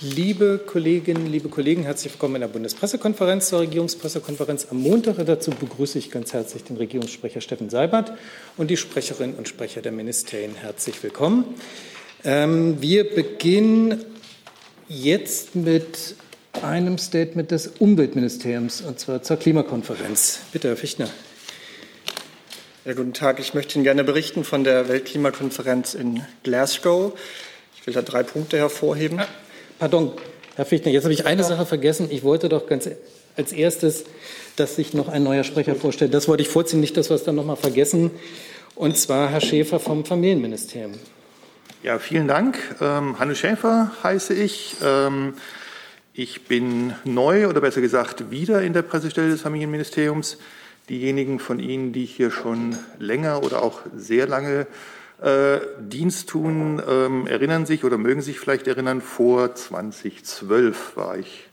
Liebe Kolleginnen, liebe Kollegen, herzlich willkommen in der Bundespressekonferenz zur Regierungspressekonferenz am Montag. Dazu begrüße ich ganz herzlich den Regierungssprecher Steffen Seibert und die Sprecherinnen und Sprecher der Ministerien. Herzlich willkommen. Ähm, wir beginnen jetzt mit einem Statement des Umweltministeriums, und zwar zur Klimakonferenz. Bitte, Herr Fichtner. Ja, guten Tag. Ich möchte Ihnen gerne berichten von der Weltklimakonferenz in Glasgow. Ich will da drei Punkte hervorheben. Ah. Pardon, Herr Fichtner, jetzt habe ich eine Sache vergessen. Ich wollte doch ganz als erstes, dass sich noch ein neuer Sprecher vorstellt. Das wollte ich vorziehen, nicht, dass wir es dann noch mal vergessen. Und zwar Herr Schäfer vom Familienministerium. Ja, vielen Dank. Ähm, Hanne Schäfer heiße ich. Ähm, ich bin neu oder besser gesagt wieder in der Pressestelle des Familienministeriums. Diejenigen von Ihnen, die hier schon länger oder auch sehr lange äh, Dienst tun, ähm, erinnern sich oder mögen sich vielleicht erinnern, vor 2012 war ich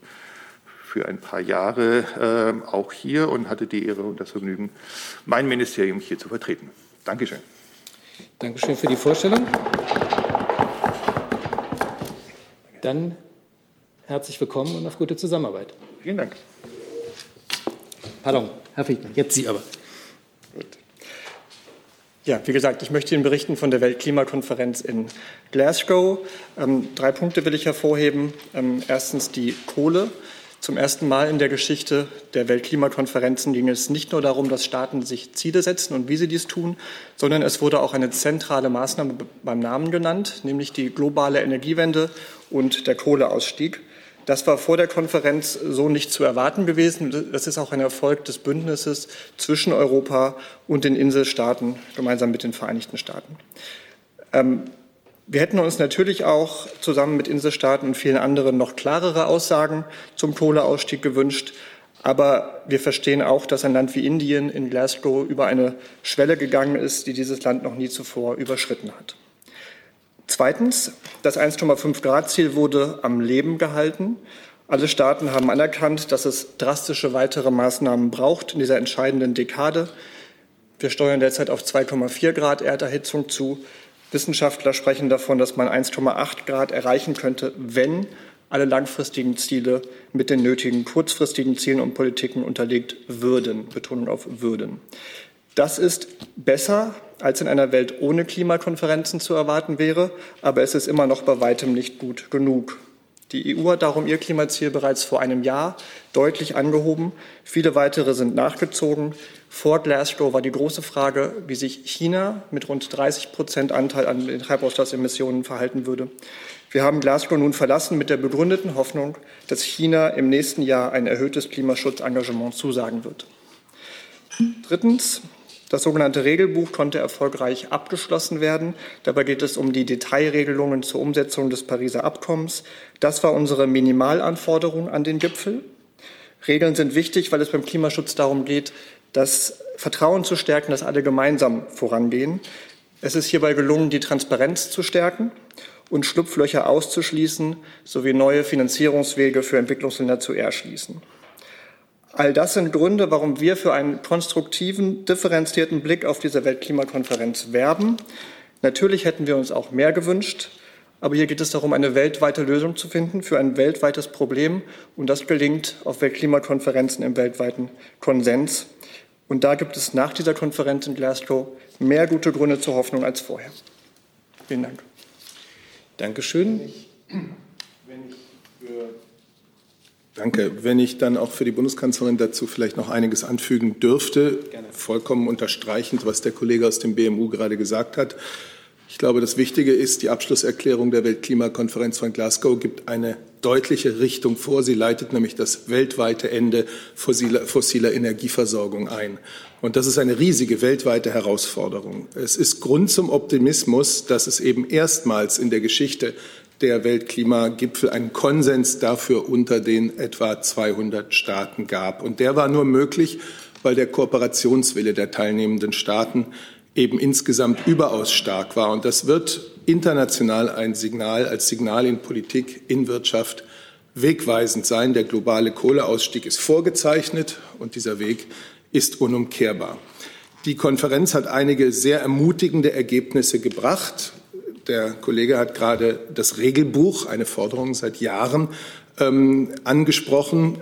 für ein paar Jahre äh, auch hier und hatte die Ehre und das Vergnügen, mein Ministerium hier zu vertreten. Dankeschön. Dankeschön für die Vorstellung. Dann herzlich willkommen und auf gute Zusammenarbeit. Vielen Dank. Pardon, Herr Fichtner, jetzt Sie aber. Ja, wie gesagt, ich möchte Ihnen berichten von der Weltklimakonferenz in Glasgow. Ähm, drei Punkte will ich hervorheben. Ähm, erstens die Kohle. Zum ersten Mal in der Geschichte der Weltklimakonferenzen ging es nicht nur darum, dass Staaten sich Ziele setzen und wie sie dies tun, sondern es wurde auch eine zentrale Maßnahme beim Namen genannt, nämlich die globale Energiewende und der Kohleausstieg. Das war vor der Konferenz so nicht zu erwarten gewesen. Das ist auch ein Erfolg des Bündnisses zwischen Europa und den Inselstaaten gemeinsam mit den Vereinigten Staaten. Ähm, wir hätten uns natürlich auch zusammen mit Inselstaaten und vielen anderen noch klarere Aussagen zum Kohleausstieg gewünscht. Aber wir verstehen auch, dass ein Land wie Indien in Glasgow über eine Schwelle gegangen ist, die dieses Land noch nie zuvor überschritten hat. Zweitens, das 1,5 Grad Ziel wurde am Leben gehalten. Alle Staaten haben anerkannt, dass es drastische weitere Maßnahmen braucht in dieser entscheidenden Dekade. Wir steuern derzeit auf 2,4 Grad Erderhitzung zu. Wissenschaftler sprechen davon, dass man 1,8 Grad erreichen könnte, wenn alle langfristigen Ziele mit den nötigen kurzfristigen Zielen und Politiken unterlegt würden. Betonung auf würden. Das ist besser als in einer Welt ohne Klimakonferenzen zu erwarten wäre, aber es ist immer noch bei weitem nicht gut genug. Die EU hat darum ihr Klimaziel bereits vor einem Jahr deutlich angehoben. Viele weitere sind nachgezogen. Vor Glasgow war die große Frage, wie sich China mit rund 30 Prozent Anteil an den Treibhausgasemissionen verhalten würde. Wir haben Glasgow nun verlassen mit der begründeten Hoffnung, dass China im nächsten Jahr ein erhöhtes Klimaschutzengagement zusagen wird. Drittens, das sogenannte Regelbuch konnte erfolgreich abgeschlossen werden. Dabei geht es um die Detailregelungen zur Umsetzung des Pariser Abkommens. Das war unsere Minimalanforderung an den Gipfel. Regeln sind wichtig, weil es beim Klimaschutz darum geht, das Vertrauen zu stärken, dass alle gemeinsam vorangehen. Es ist hierbei gelungen, die Transparenz zu stärken und Schlupflöcher auszuschließen sowie neue Finanzierungswege für Entwicklungsländer zu erschließen. All das sind Gründe, warum wir für einen konstruktiven, differenzierten Blick auf diese Weltklimakonferenz werben. Natürlich hätten wir uns auch mehr gewünscht, aber hier geht es darum, eine weltweite Lösung zu finden für ein weltweites Problem. Und das gelingt auf Weltklimakonferenzen im weltweiten Konsens. Und da gibt es nach dieser Konferenz in Glasgow mehr gute Gründe zur Hoffnung als vorher. Vielen Dank. Dankeschön. Danke. Wenn ich dann auch für die Bundeskanzlerin dazu vielleicht noch einiges anfügen dürfte, Gerne. vollkommen unterstreichend, was der Kollege aus dem BMU gerade gesagt hat. Ich glaube, das Wichtige ist, die Abschlusserklärung der Weltklimakonferenz von Glasgow gibt eine deutliche Richtung vor. Sie leitet nämlich das weltweite Ende fossiler, fossiler Energieversorgung ein. Und das ist eine riesige weltweite Herausforderung. Es ist Grund zum Optimismus, dass es eben erstmals in der Geschichte der Weltklimagipfel einen Konsens dafür unter den etwa 200 Staaten gab. Und der war nur möglich, weil der Kooperationswille der teilnehmenden Staaten eben insgesamt überaus stark war. Und das wird international ein Signal, als Signal in Politik, in Wirtschaft wegweisend sein. Der globale Kohleausstieg ist vorgezeichnet und dieser Weg ist unumkehrbar. Die Konferenz hat einige sehr ermutigende Ergebnisse gebracht Der Kollege hat gerade das Regelbuch, eine Forderung seit Jahren, ähm, angesprochen.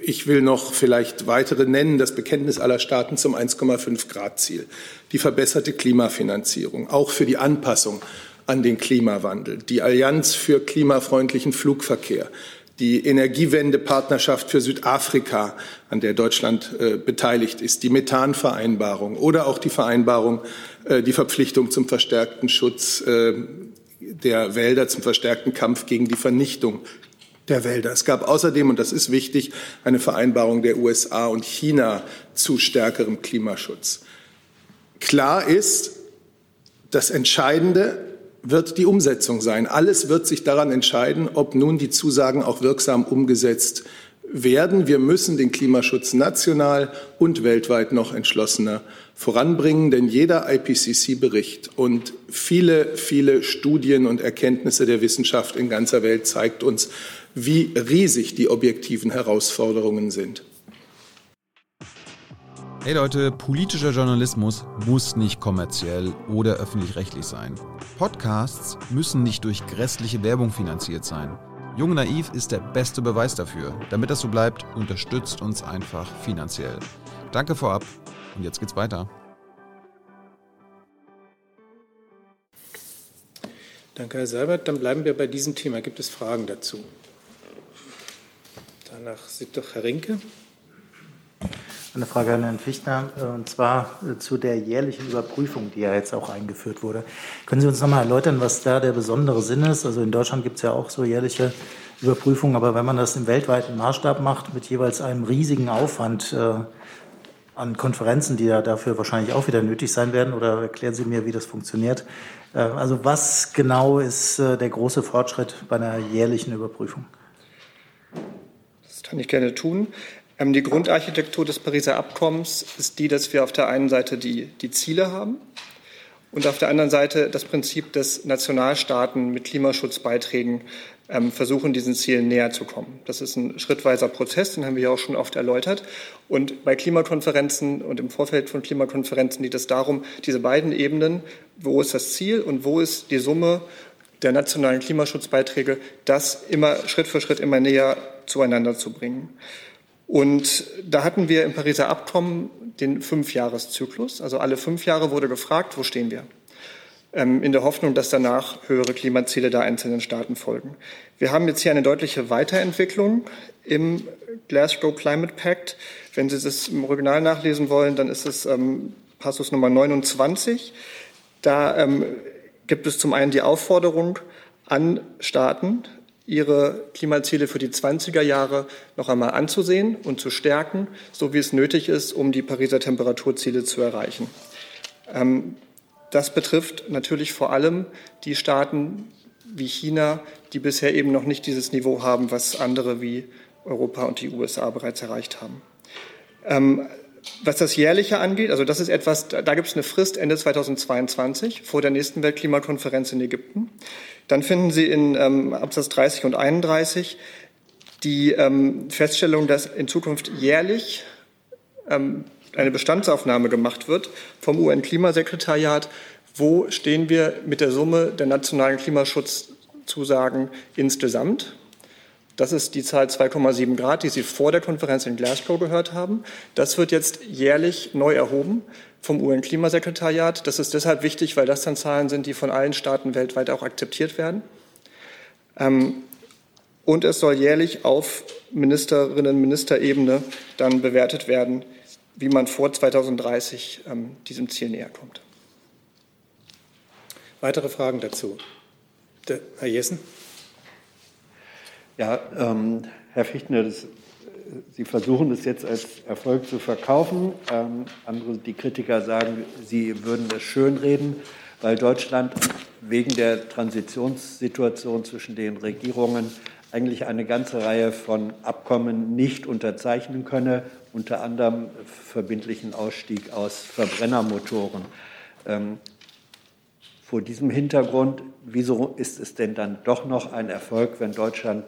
Ich will noch vielleicht weitere nennen. Das Bekenntnis aller Staaten zum 1,5 Grad Ziel, die verbesserte Klimafinanzierung, auch für die Anpassung an den Klimawandel, die Allianz für klimafreundlichen Flugverkehr, die Energiewende-Partnerschaft für Südafrika, an der Deutschland äh, beteiligt ist, die Methanvereinbarung oder auch die Vereinbarung, äh, die Verpflichtung zum verstärkten Schutz äh, der Wälder, zum verstärkten Kampf gegen die Vernichtung der Wälder. Es gab außerdem, und das ist wichtig, eine Vereinbarung der USA und China zu stärkerem Klimaschutz. Klar ist, das Entscheidende wird die Umsetzung sein. Alles wird sich daran entscheiden, ob nun die Zusagen auch wirksam umgesetzt werden. Wir müssen den Klimaschutz national und weltweit noch entschlossener voranbringen, denn jeder IPCC-Bericht und viele, viele Studien und Erkenntnisse der Wissenschaft in ganzer Welt zeigt uns, wie riesig die objektiven Herausforderungen sind. Hey Leute, politischer Journalismus muss nicht kommerziell oder öffentlich-rechtlich sein. Podcasts müssen nicht durch grässliche Werbung finanziert sein. Jung Naiv ist der beste Beweis dafür. Damit das so bleibt, unterstützt uns einfach finanziell. Danke vorab und jetzt geht's weiter. Danke, Herr Seibert. Dann bleiben wir bei diesem Thema. Gibt es Fragen dazu? Danach sieht doch Herr Rinke. Eine Frage an Herrn Fichtner, äh, und zwar äh, zu der jährlichen Überprüfung, die ja jetzt auch eingeführt wurde. Können Sie uns noch mal erläutern, was da der besondere Sinn ist? Also in Deutschland gibt es ja auch so jährliche Überprüfungen, aber wenn man das im weltweiten Maßstab macht, mit jeweils einem riesigen Aufwand äh, an Konferenzen, die ja dafür wahrscheinlich auch wieder nötig sein werden, oder erklären Sie mir, wie das funktioniert? Äh, also was genau ist äh, der große Fortschritt bei einer jährlichen Überprüfung? kann ich gerne tun. Ähm, die Grundarchitektur des Pariser Abkommens ist die, dass wir auf der einen Seite die, die Ziele haben und auf der anderen Seite das Prinzip, dass Nationalstaaten mit Klimaschutzbeiträgen ähm, versuchen, diesen Zielen näher zu kommen. Das ist ein schrittweiser Prozess, den haben wir ja auch schon oft erläutert. Und bei Klimakonferenzen und im Vorfeld von Klimakonferenzen geht es darum, diese beiden Ebenen, wo ist das Ziel und wo ist die Summe der nationalen Klimaschutzbeiträge, das immer Schritt für Schritt immer näher zueinander zu bringen. Und da hatten wir im Pariser Abkommen den Fünfjahreszyklus. Also alle fünf Jahre wurde gefragt, wo stehen wir? Ähm, in der Hoffnung, dass danach höhere Klimaziele der einzelnen Staaten folgen. Wir haben jetzt hier eine deutliche Weiterentwicklung im Glasgow Climate Pact. Wenn Sie das im Original nachlesen wollen, dann ist es ähm, Passus Nummer 29. Da ähm, gibt es zum einen die Aufforderung an Staaten, ihre Klimaziele für die 20er Jahre noch einmal anzusehen und zu stärken, so wie es nötig ist, um die Pariser Temperaturziele zu erreichen. Ähm, das betrifft natürlich vor allem die Staaten wie China, die bisher eben noch nicht dieses Niveau haben, was andere wie Europa und die USA bereits erreicht haben. Ähm, was das Jährliche angeht, also das ist etwas, da gibt es eine Frist Ende 2022 vor der nächsten Weltklimakonferenz in Ägypten. Dann finden Sie in ähm, Absatz 30 und 31 die ähm, Feststellung, dass in Zukunft jährlich ähm, eine Bestandsaufnahme gemacht wird vom UN-Klimasekretariat. Wo stehen wir mit der Summe der nationalen Klimaschutzzusagen insgesamt? Das ist die Zahl 2,7 Grad, die Sie vor der Konferenz in Glasgow gehört haben. Das wird jetzt jährlich neu erhoben vom UN-Klimasekretariat. Das ist deshalb wichtig, weil das dann Zahlen sind, die von allen Staaten weltweit auch akzeptiert werden. Ähm, und es soll jährlich auf Ministerinnen- und Ministerebene dann bewertet werden, wie man vor 2030 ähm, diesem Ziel näher kommt. Weitere Fragen dazu? Herr Jessen? Ja, ähm, Herr Fichtner, das, Sie versuchen es jetzt als Erfolg zu verkaufen. Ähm, andere, die Kritiker sagen, Sie würden es schönreden, weil Deutschland wegen der Transitionssituation zwischen den Regierungen eigentlich eine ganze Reihe von Abkommen nicht unterzeichnen könne, unter anderem verbindlichen Ausstieg aus Verbrennermotoren. Ähm, vor diesem Hintergrund, wieso ist es denn dann doch noch ein Erfolg, wenn Deutschland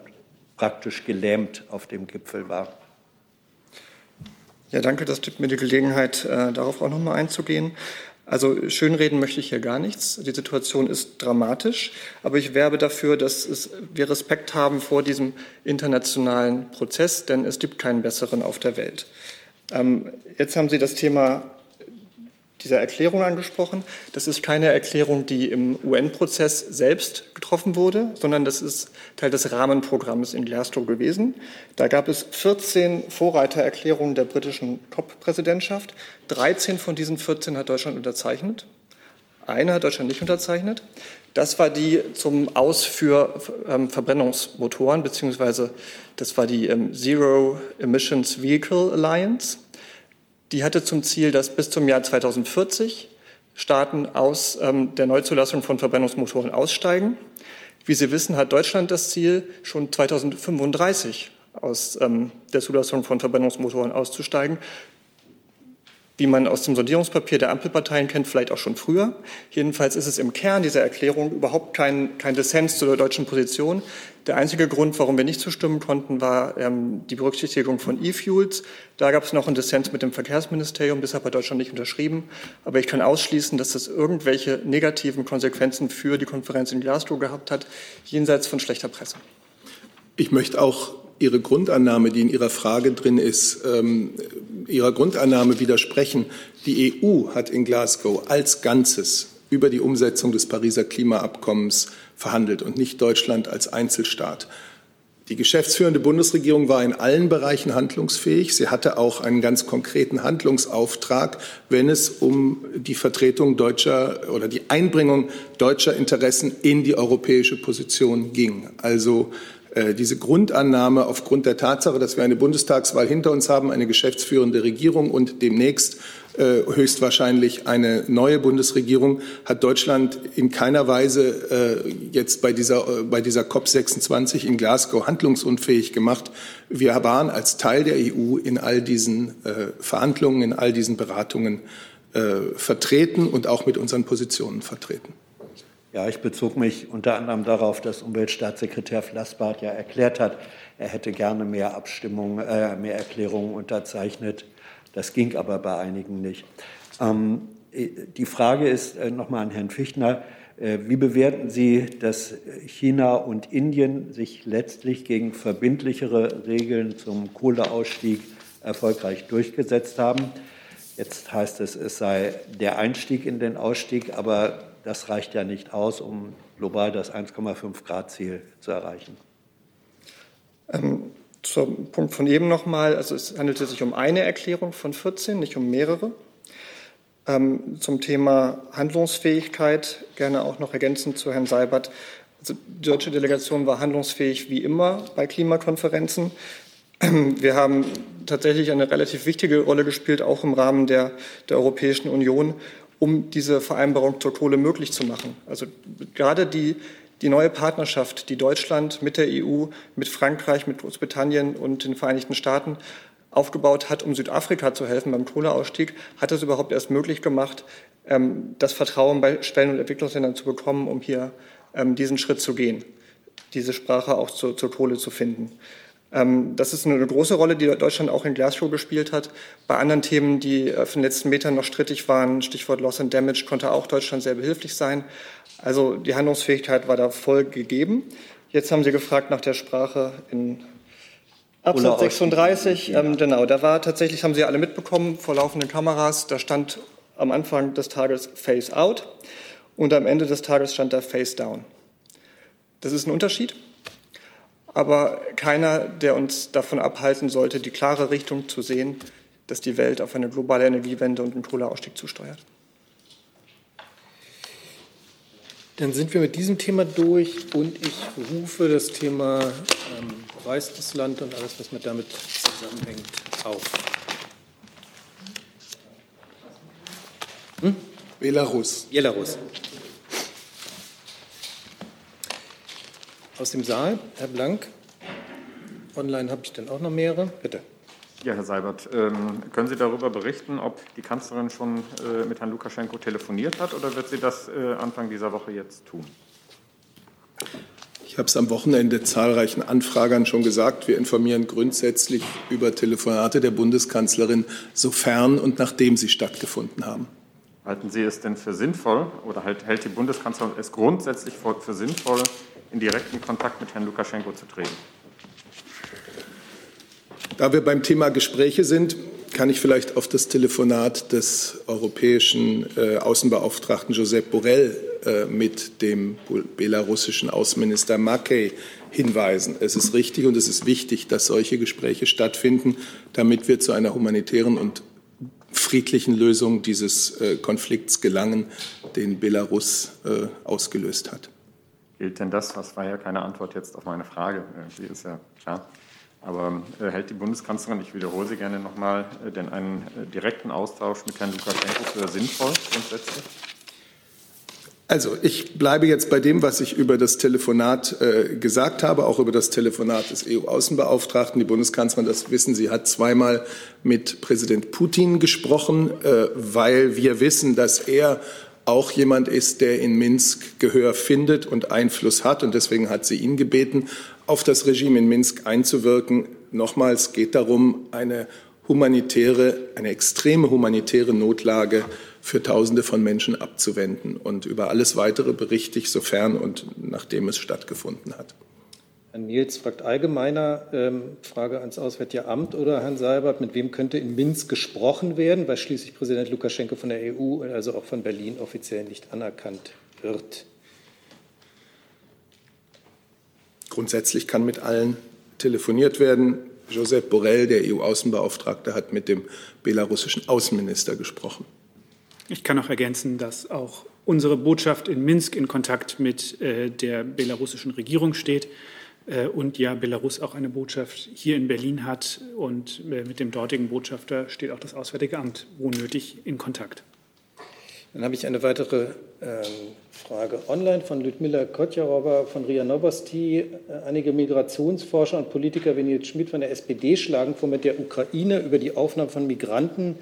praktisch gelähmt auf dem Gipfel war. Ja, danke. Das gibt mir die Gelegenheit, äh, darauf auch noch mal einzugehen. Also schönreden möchte ich hier gar nichts. Die Situation ist dramatisch, aber ich werbe dafür, dass es, wir Respekt haben vor diesem internationalen Prozess, denn es gibt keinen besseren auf der Welt. Ähm, jetzt haben Sie das Thema dieser Erklärung angesprochen. Das ist keine Erklärung, die im UN-Prozess selbst getroffen wurde, sondern das ist Teil des Rahmenprogramms in Glasgow gewesen. Da gab es 14 Vorreitererklärungen der britischen COP-Präsidentschaft. 13 von diesen 14 hat Deutschland unterzeichnet. Eine hat Deutschland nicht unterzeichnet. Das war die zum Aus für ähm, Verbrennungsmotoren, beziehungsweise das war die ähm, Zero Emissions Vehicle Alliance. Die hatte zum Ziel, dass bis zum Jahr 2040 Staaten aus ähm, der Neuzulassung von Verbrennungsmotoren aussteigen. Wie Sie wissen, hat Deutschland das Ziel, schon 2035 aus ähm, der Zulassung von Verbrennungsmotoren auszusteigen wie man aus dem Sondierungspapier der Ampelparteien kennt, vielleicht auch schon früher. Jedenfalls ist es im Kern dieser Erklärung überhaupt kein, kein Dissens zu der deutschen Position. Der einzige Grund, warum wir nicht zustimmen konnten, war ähm, die Berücksichtigung von E-Fuels. Da gab es noch einen Dissens mit dem Verkehrsministerium, deshalb hat Deutschland nicht unterschrieben. Aber ich kann ausschließen, dass das irgendwelche negativen Konsequenzen für die Konferenz in Glasgow gehabt hat, jenseits von schlechter Presse. Ich möchte auch Ihre Grundannahme, die in Ihrer Frage drin ist, ähm, Ihrer Grundannahme widersprechen. Die EU hat in Glasgow als Ganzes über die Umsetzung des Pariser Klimaabkommens verhandelt und nicht Deutschland als Einzelstaat. Die geschäftsführende Bundesregierung war in allen Bereichen handlungsfähig. Sie hatte auch einen ganz konkreten Handlungsauftrag, wenn es um die Vertretung deutscher oder die Einbringung deutscher Interessen in die europäische Position ging. Also diese Grundannahme aufgrund der Tatsache, dass wir eine Bundestagswahl hinter uns haben, eine geschäftsführende Regierung und demnächst äh, höchstwahrscheinlich eine neue Bundesregierung, hat Deutschland in keiner Weise äh, jetzt bei dieser, bei dieser COP26 in Glasgow handlungsunfähig gemacht. Wir waren als Teil der EU in all diesen Verhandlungen, in all diesen Beratungen vertreten und auch mit unseren Positionen vertreten. Ja, ich bezog mich unter anderem darauf, dass Umweltstaatssekretär Flassbart ja erklärt hat, er hätte gerne mehr Abstimmungen, äh, mehr Erklärungen unterzeichnet. Das ging aber bei einigen nicht. Ähm, die Frage ist äh, nochmal an Herrn Fichtner. Äh, wie bewerten Sie, dass China und Indien sich letztlich gegen verbindlichere Regeln zum Kohleausstieg erfolgreich durchgesetzt haben? Jetzt heißt es, es sei der Einstieg in den Ausstieg, aber das reicht ja nicht aus, um global das 1,5 Grad Ziel zu erreichen. Ähm, zum Punkt von eben nochmal. Also es handelte sich um eine Erklärung von 14, nicht um mehrere. Ähm, zum Thema Handlungsfähigkeit gerne auch noch ergänzend zu Herrn Seibert. Also die deutsche Delegation war handlungsfähig wie immer bei Klimakonferenzen. Wir haben tatsächlich eine relativ wichtige Rolle gespielt, auch im Rahmen der, der Europäischen Union um diese Vereinbarung zur Kohle möglich zu machen. Also gerade die, die neue Partnerschaft, die Deutschland mit der EU, mit Frankreich, mit Großbritannien und den Vereinigten Staaten aufgebaut hat, um Südafrika zu helfen beim Kohleausstieg, hat es überhaupt erst möglich gemacht, ähm, das Vertrauen bei Schwellen- und Entwicklungsländern zu bekommen, um hier ähm, diesen Schritt zu gehen, diese Sprache auch zur, zur Kohle zu finden. Ähm, das ist eine große Rolle, die Deutschland auch in Glasgow gespielt hat. Bei anderen Themen, die auf den letzten Metern noch strittig waren, Stichwort Loss and Damage, konnte auch Deutschland sehr behilflich sein. Also die Handlungsfähigkeit war da voll gegeben. Jetzt haben Sie gefragt nach der Sprache in Absatz 36. Ähm, genau, da war tatsächlich, haben Sie alle mitbekommen, vor laufenden Kameras, da stand am Anfang des Tages Face Out und am Ende des Tages stand da Face Down. Das ist ein Unterschied aber keiner, der uns davon abhalten sollte, die klare Richtung zu sehen, dass die Welt auf eine globale Energiewende und einen Kohleausstieg zusteuert. Dann sind wir mit diesem Thema durch und ich rufe das Thema ähm, Weißes Land und alles, was mit damit zusammenhängt, auf. Hm? Belarus. Belarus. Aus dem Saal, Herr Blank. Online habe ich dann auch noch mehrere. Bitte. Ja, Herr Seibert, ähm, können Sie darüber berichten, ob die Kanzlerin schon äh, mit Herrn Lukaschenko telefoniert hat oder wird sie das äh, Anfang dieser Woche jetzt tun? Ich habe es am Wochenende zahlreichen Anfragern schon gesagt. Wir informieren grundsätzlich über Telefonate der Bundeskanzlerin, sofern und nachdem sie stattgefunden haben. Halten Sie es denn für sinnvoll oder halt, hält die Bundeskanzlerin es grundsätzlich für sinnvoll, in direkten Kontakt mit Herrn Lukaschenko zu treten? Da wir beim Thema Gespräche sind, kann ich vielleicht auf das Telefonat des europäischen äh, Außenbeauftragten Josep Borrell äh, mit dem belarussischen Außenminister Makey hinweisen. Es ist richtig und es ist wichtig, dass solche Gespräche stattfinden, damit wir zu einer humanitären und friedlichen Lösung dieses äh, Konflikts gelangen, den Belarus äh, ausgelöst hat. Gilt denn das? Das war ja keine Antwort jetzt auf meine Frage. Die ist ja klar. Aber äh, hält die Bundeskanzlerin, ich wiederhole sie gerne nochmal, äh, denn einen äh, direkten Austausch mit Herrn Lukaschenko für sinnvoll grundsätzlich? Also ich bleibe jetzt bei dem, was ich über das Telefonat äh, gesagt habe, auch über das Telefonat des EU-Außenbeauftragten. Die Bundeskanzlerin, das wissen Sie, hat zweimal mit Präsident Putin gesprochen, äh, weil wir wissen, dass er auch jemand ist, der in Minsk Gehör findet und Einfluss hat. Und deswegen hat sie ihn gebeten, auf das Regime in Minsk einzuwirken. Nochmals geht darum, eine humanitäre, eine extreme humanitäre Notlage für Tausende von Menschen abzuwenden. Und über alles Weitere berichte ich, sofern und nachdem es stattgefunden hat. Herr Nils fragt allgemeiner ähm, Frage ans Auswärtige Amt oder Herrn Seibert, mit wem könnte in Minsk gesprochen werden, weil schließlich Präsident Lukaschenko von der EU, also auch von Berlin, offiziell nicht anerkannt wird? Grundsätzlich kann mit allen telefoniert werden. Josep Borrell, der EU-Außenbeauftragte, hat mit dem belarussischen Außenminister gesprochen. Ich kann noch ergänzen, dass auch unsere Botschaft in Minsk in Kontakt mit äh, der belarussischen Regierung steht und ja Belarus auch eine Botschaft hier in Berlin hat und äh, mit dem dortigen Botschafter steht auch das Auswärtige Amt wo nötig in Kontakt. Dann habe ich eine weitere ähm, Frage online von Ludmila Kotjarowa von RIA Novosti. Äh, einige Migrationsforscher und Politiker wie Nils Schmidt von der SPD schlagen vor, mit der Ukraine über die Aufnahme von Migranten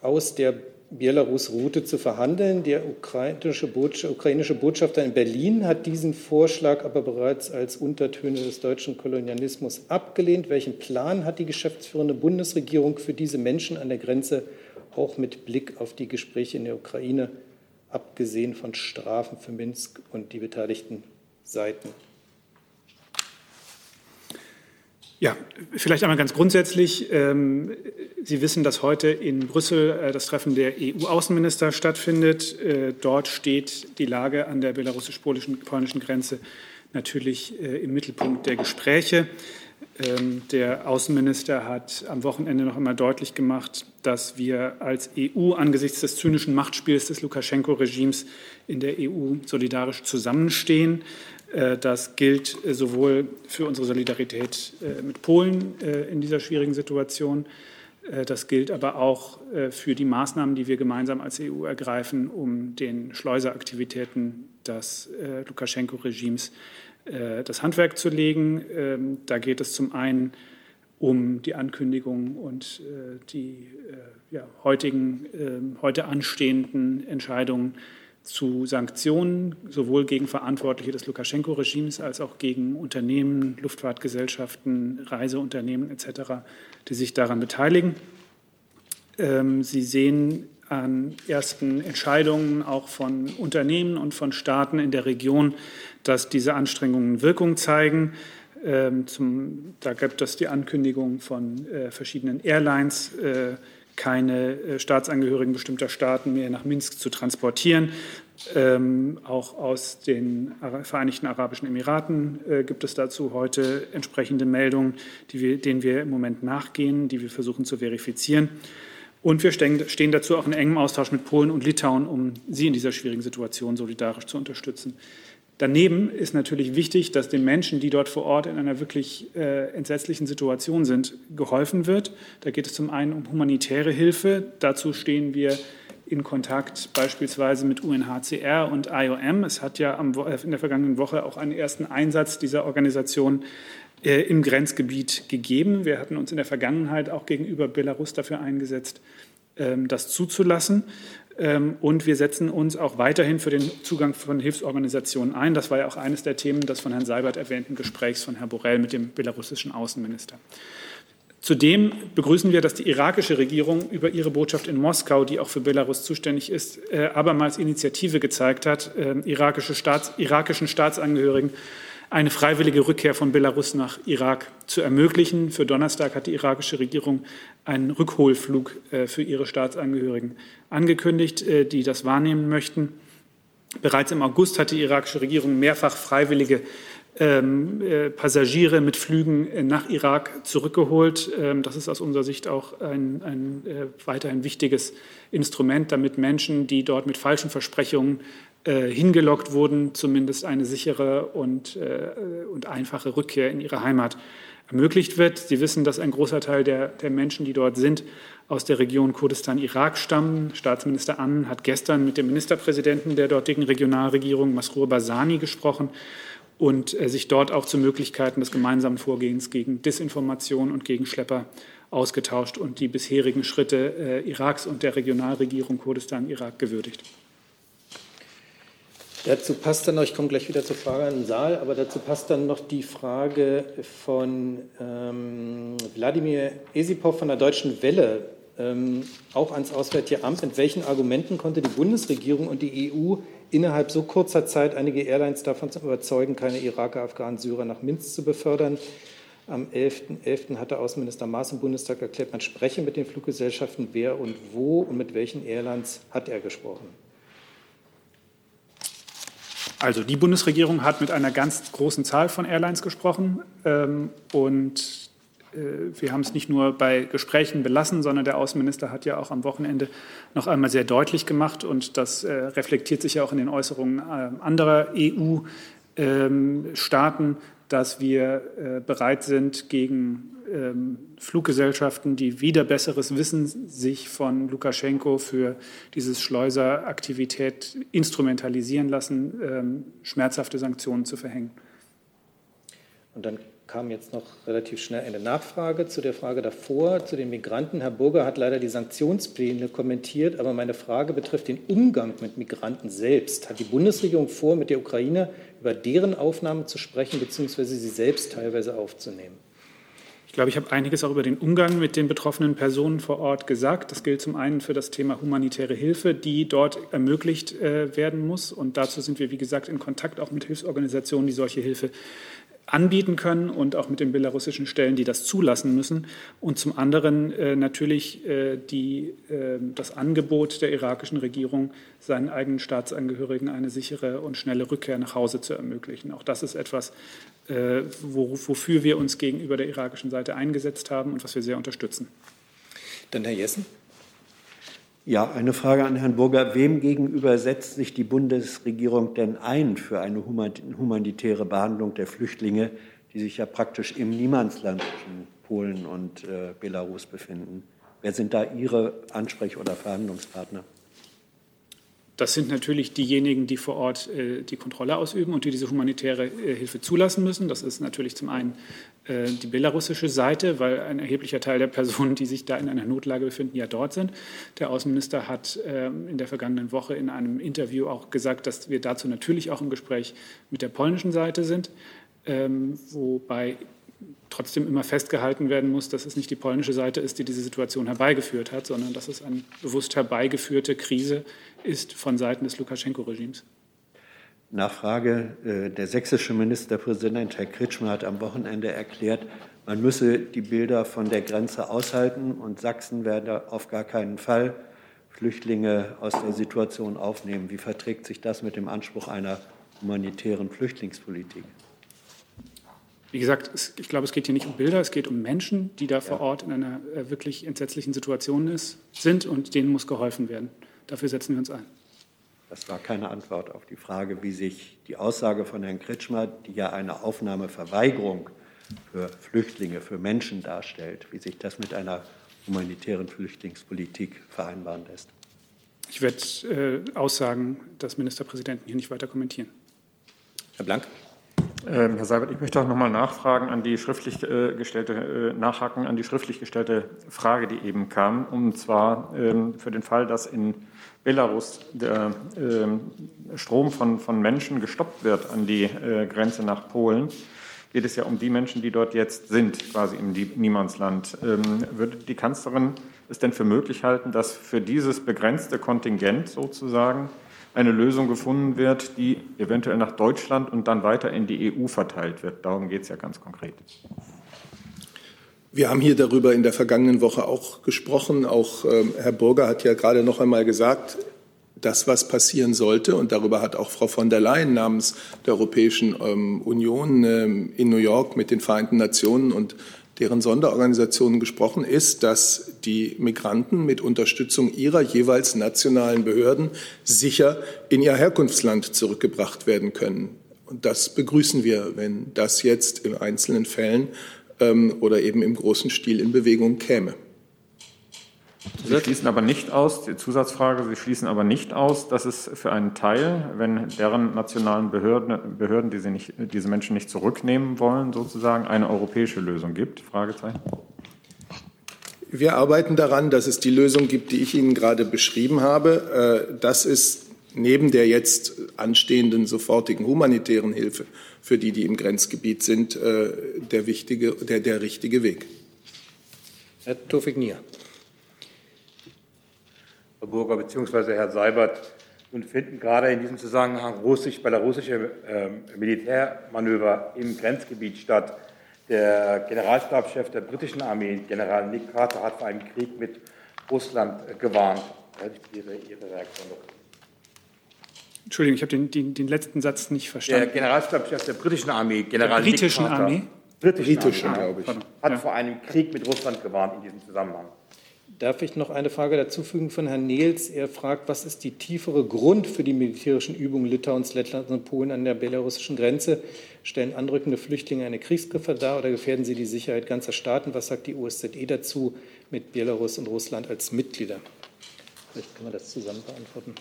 aus der Belarus-Route zu verhandeln. Der ukrainische, Botschafter in Berlin hat diesen Vorschlag aber bereits als Untertöne des deutschen Kolonialismus abgelehnt. Welchen Plan hat die geschäftsführende Bundesregierung für diese Menschen an der Grenze, auch mit Blick auf die Gespräche in der Ukraine, abgesehen von Strafen für Minsk und die beteiligten Seiten? Ja, vielleicht einmal ganz grundsätzlich. Ähm, Sie wissen, dass heute in Brüssel äh, das Treffen der EU-Außenminister stattfindet. Äh, dort steht die Lage an der belarussisch-polnischen Grenze natürlich äh, im Mittelpunkt der Gespräche. Ähm, der Außenminister hat am Wochenende noch einmal deutlich gemacht, dass wir als EU angesichts des zynischen Machtspiels des Lukaschenko-Regimes in der EU solidarisch zusammenstehen. Äh, das gilt äh, sowohl für unsere Solidarität äh, mit Polen in dieser schwierigen Situation. Das gilt aber auch für die Maßnahmen, die wir gemeinsam als EU ergreifen, um den Schleuseraktivitäten des Lukaschenko-Regimes das Handwerk zu legen. Ähm, da geht es zum einen um die Ankündigung und die ja, heutigen, ähm, heute anstehenden Entscheidungen zu Sanktionen, sowohl gegen Verantwortliche des Lukaschenko-Regimes als auch gegen Unternehmen, Luftfahrtgesellschaften, Reiseunternehmen etc., die sich daran beteiligen. Ähm, Sie sehen an ersten Entscheidungen auch von Unternehmen und von Staaten in der Region, dass diese Anstrengungen Wirkung zeigen. Ähm, zum, da gibt es die Ankündigung von äh, verschiedenen Airlines, äh, keine äh, Staatsangehörigen bestimmter Staaten mehr nach Minsk zu transportieren. Ähm, auch aus den Vereinigten Arabischen Emiraten äh, gibt es dazu heute entsprechende Meldungen, wir, denen wir im Moment nachgehen, die wir versuchen zu verifizieren. Und wir stehen, stehen dazu auch in engem Austausch mit Polen und Litauen, um sie in dieser schwierigen Situation solidarisch zu unterstützen. Daneben ist natürlich wichtig, dass den Menschen, die dort vor Ort in einer wirklich äh, entsetzlichen Situation sind, geholfen wird. Da geht es zum einen um humanitäre Hilfe. Dazu stehen wir in Kontakt beispielsweise mit UNHCR und IOM. Es hat ja am, äh, in der vergangenen Woche auch einen ersten Einsatz dieser Organisation äh, im Grenzgebiet gegeben. Wir hatten uns in der Vergangenheit auch gegenüber Belarus dafür eingesetzt, ähm, das zuzulassen. Ähm, und wir setzen uns auch weiterhin für den Zugang von Hilfsorganisationen ein. Das war ja auch eines der Themen des von Herrn Seibert erwähnten Gesprächs von Herrn Borrell mit dem belarussischen Außenminister. Zudem begrüßen wir, dass die irakische Regierung über ihre Botschaft in Moskau, die auch für Belarus zuständig ist, äh, abermals Initiative gezeigt hat, äh, irakische Staats, irakischen Staatsangehörigen eine freiwillige Rückkehr von Belarus nach Irak zu ermöglichen. Für Donnerstag hat die irakische Regierung einen Rückholflug äh, für ihre Staatsangehörigen angekündigt, äh, die das wahrnehmen möchten. Bereits im August hat die irakische Regierung mehrfach freiwillige ähm, äh, Passagiere mit Flügen nach Irak zurückgeholt. Ähm, das ist aus unserer Sicht auch ein, ein weiterhin wichtiges Instrument, damit Menschen, die dort mit falschen Versprechungen äh, hingelockt wurden, zumindest eine sichere und, äh, und einfache Rückkehr in ihre Heimat ermöglicht wird. Sie wissen, dass ein großer Teil der, der Menschen, die dort sind, aus der Region Kurdistan-Irak stammen. Staatsminister An hat gestern mit dem Ministerpräsidenten der dortigen Regionalregierung, Masrour Barzani, gesprochen und äh, sich dort auch zu Möglichkeiten des gemeinsamen Vorgehens gegen Disinformation und gegen Schlepper ausgetauscht und die bisherigen Schritte äh, Iraks und der Regionalregierung Kurdistan-Irak gewürdigt. Dazu passt dann noch, ich komme gleich wieder zur Frage an den Saal, aber dazu passt dann noch die Frage von ähm, Wladimir Esipov von der Deutschen Welle, ähm, auch ans Auswärtige Amt. Mit welchen Argumenten konnte die Bundesregierung und die EU innerhalb so kurzer Zeit einige Airlines davon zu überzeugen, keine Iraker, Afghanen, Syrer nach Minsk zu befördern. Am 11.11. .11. hatte Außenminister Maas im Bundestag erklärt, man spreche mit den Fluggesellschaften, wer und wo und mit welchen Airlines hat er gesprochen. Also die Bundesregierung hat mit einer ganz großen Zahl von Airlines gesprochen ähm, und äh, wir haben es nicht nur bei Gesprächen belassen, sondern der Außenminister hat ja auch am Wochenende noch einmal sehr deutlich gemacht und das äh, reflektiert sich ja auch in den Äußerungen äh, anderer EU-Staaten, dass wir bereit sind, gegen ähm, Fluggesellschaften, die wieder besseres Wissen sich von Lukaschenko für dieses Schleuseraktivität instrumentalisieren lassen, ähm, schmerzhafte Sanktionen zu verhängen. Und dann kam jetzt noch relativ schnell eine Nachfrage zu der Frage davor, zu den Migranten. Herr Burger hat leider die Sanktionspläne kommentiert, aber meine Frage betrifft den Umgang mit Migranten selbst. Hat die Bundesregierung vor, mit der Ukraine über deren Aufnahme zu sprechen, beziehungsweise sie selbst teilweise aufzunehmen? Ich glaube, ich habe einiges auch über den Umgang mit den betroffenen Personen vor Ort gesagt. Das gilt zum einen für das Thema humanitäre Hilfe, die dort ermöglicht äh, werden muss. Und dazu sind wir, wie gesagt, in Kontakt auch mit Hilfsorganisationen, die solche Hilfe anbieten können und auch mit den belarussischen Stellen, die das zulassen müssen. Und zum anderen äh, natürlich äh, die, äh, das Angebot der irakischen Regierung, seinen eigenen Staatsangehörigen eine sichere und schnelle Rückkehr nach Hause zu ermöglichen. Auch das ist etwas, äh, wo, wofür wir uns gegenüber der irakischen Seite eingesetzt haben und was wir sehr unterstützen. Dann Herr Jessen. Ja, eine Frage an Herrn Burger. Wem gegenüber setzt sich die Bundesregierung denn ein für eine humanitäre Behandlung der Flüchtlinge, die sich ja praktisch im Niemandsland zwischen Polen und äh, Belarus befinden? Wer sind da Ihre Ansprech- oder Verhandlungspartner? Das sind natürlich diejenigen, die vor Ort äh, die Kontrolle ausüben und die diese humanitäre äh, Hilfe zulassen müssen. Das ist natürlich zum einen äh, die belarussische Seite, weil ein erheblicher Teil der Personen, die sich da in einer Notlage befinden, ja dort sind. Der Außenminister hat ähm, in der vergangenen Woche in einem Interview auch gesagt, dass wir dazu natürlich auch im Gespräch mit der polnischen Seite sind, ähm, wobei trotzdem immer festgehalten werden muss, dass es nicht die polnische Seite ist, die diese Situation herbeigeführt hat, sondern dass es eine bewusst herbeigeführte Krise ist von Seiten des Lukaschenko-Regimes. Nachfrage. Äh, der sächsische Ministerpräsident Herr Kritschmer hat am Wochenende erklärt, man müsse die Bilder von der Grenze aushalten und Sachsen werde auf gar keinen Fall Flüchtlinge aus der Situation aufnehmen. Wie verträgt sich das mit dem Anspruch einer humanitären Flüchtlingspolitik? Wie gesagt, ich glaube, es geht hier nicht um Bilder, es geht um Menschen, die da vor Ort in einer äh, wirklich entsetzlichen Situation ist, sind und denen muss geholfen werden. Dafür setzen wir uns ein. Das war keine Antwort auf die Frage, wie sich die Aussage von Herrn Kretschmer, die ja eine Aufnahmeverweigerung für Flüchtlinge, für Menschen darstellt, wie sich das mit einer humanitären Flüchtlingspolitik vereinbaren lässt. Ich werde äh, Aussagen des Ministerpräsidenten hier nicht weiter kommentieren. Herr Blank. Ähm, Herr Seibert, ich möchte auch noch mal nachfragen an die schriftlich äh, gestellte, äh, nachhaken an die schriftlich gestellte Frage, die eben kam, und zwar ähm, für den Fall, dass in Belarus der ähm, Strom von, von Menschen gestoppt wird an die äh, Grenze nach Polen. geht es ja um die Menschen, die dort jetzt sind, quasi im Niemandsland. Ähm, würde die Kanzlerin es denn für möglich halten, dass für dieses begrenzte Kontingent sozusagen eine Lösung gefunden wird, die eventuell nach Deutschland und dann weiter in die EU verteilt wird? Darum geht es ja ganz konkret. Wir haben hier darüber in der vergangenen Woche auch gesprochen. Auch ähm, Herr Burger hat ja gerade noch einmal gesagt, das, was passieren sollte, und darüber hat auch Frau von der Leyen namens der Europäischen ähm, Union ähm, in New York mit den Vereinten Nationen und deren Sonderorganisationen gesprochen, ist, dass die Migranten mit Unterstützung ihrer jeweils nationalen Behörden sicher in ihr Herkunftsland zurückgebracht werden können. Und das begrüßen wir, wenn das jetzt in einzelnen Fällen ähm, oder eben im großen Stil in Bewegung käme. Sie schließen aber nicht aus, die Zusatzfrage, Sie schließen aber nicht aus, dass es für einen Teil, wenn deren nationalen Behörden, Behörden die nicht, diese Menschen nicht zurücknehmen wollen, sozusagen eine europäische Lösung gibt? Fragezeichen. Wir arbeiten daran, dass es die Lösung gibt, die ich Ihnen gerade beschrieben habe. Äh, das ist neben der jetzt anstehenden sofortigen humanitären Hilfe für die, die im Grenzgebiet sind, äh, der, wichtige, der, der richtige Weg. Herr Tofik Nier. Herr Burger bzw. Herr Seibert, nun finden gerade in diesem Zusammenhang russisch-belarussische äh, Militärmanöver im Grenzgebiet statt. Der Generalstabschef der britischen Armee, General Nick Carter, hat vor einem Krieg mit Russland äh, gewarnt. Ihre, Ihre Reaktion noch. Entschuldigung, ich habe den, den, den, letzten Satz nicht verstanden. Der Generalstabschef der britischen Armee, General der britischen Carter, Armee? Britischen, britischen Armee, glaube ich. Hat ja. vor einem Krieg mit Russland gewarnt in diesem Zusammenhang. Darf ich noch eine Frage dazu fügen von Herrn Nehls? Er fragt, was ist die tiefere Grund für die militärischen Übungen Litauens, Lettlands und Polen an der belarussischen Grenze? Stellen anrückende Flüchtlinge eine Kriegsgefahr dar oder gefährden sie die Sicherheit ganzer Staaten? Was sagt die OSZE dazu mit Belarus und Russland als Mitglieder? Vielleicht kann man das zusammen beantworten.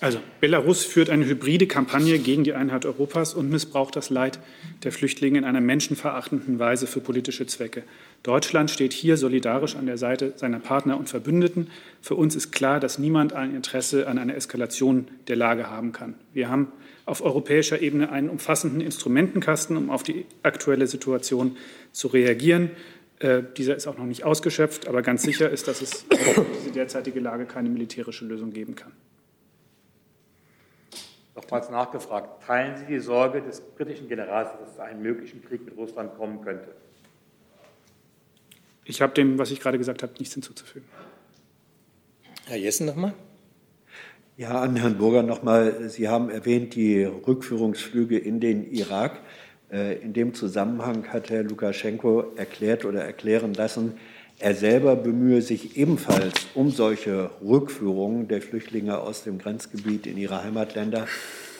Also Belarus führt eine hybride Kampagne gegen die Einheit Europas und missbraucht das Leid der Flüchtlinge in einer menschenverachtenden Weise für politische Zwecke. Deutschland steht hier solidarisch an der Seite seiner Partner und Verbündeten. Für uns ist klar, dass niemand ein Interesse an einer Eskalation der Lage haben kann. Wir haben auf europäischer Ebene einen umfassenden Instrumentenkasten, um auf die aktuelle Situation zu reagieren. Äh, dieser ist auch noch nicht ausgeschöpft, aber ganz sicher ist, dass es für diese derzeitige Lage keine militärische Lösung geben kann nochmals nachgefragt. Teilen Sie die Sorge des britischen Generals, dass es zu einem möglichen Krieg mit Russland kommen könnte? Ich habe dem, was ich gerade gesagt habe, nichts hinzuzufügen. Herr Jessen nochmal. Ja, an Herrn Burger nochmal. Sie haben erwähnt die Rückführungsflüge in den Irak. Äh, in dem Zusammenhang hat Herr Lukaschenko erklärt oder erklären lassen, er selber bemühe sich ebenfalls um solche Rückführungen der Flüchtlinge aus dem Grenzgebiet in ihre Heimatländer.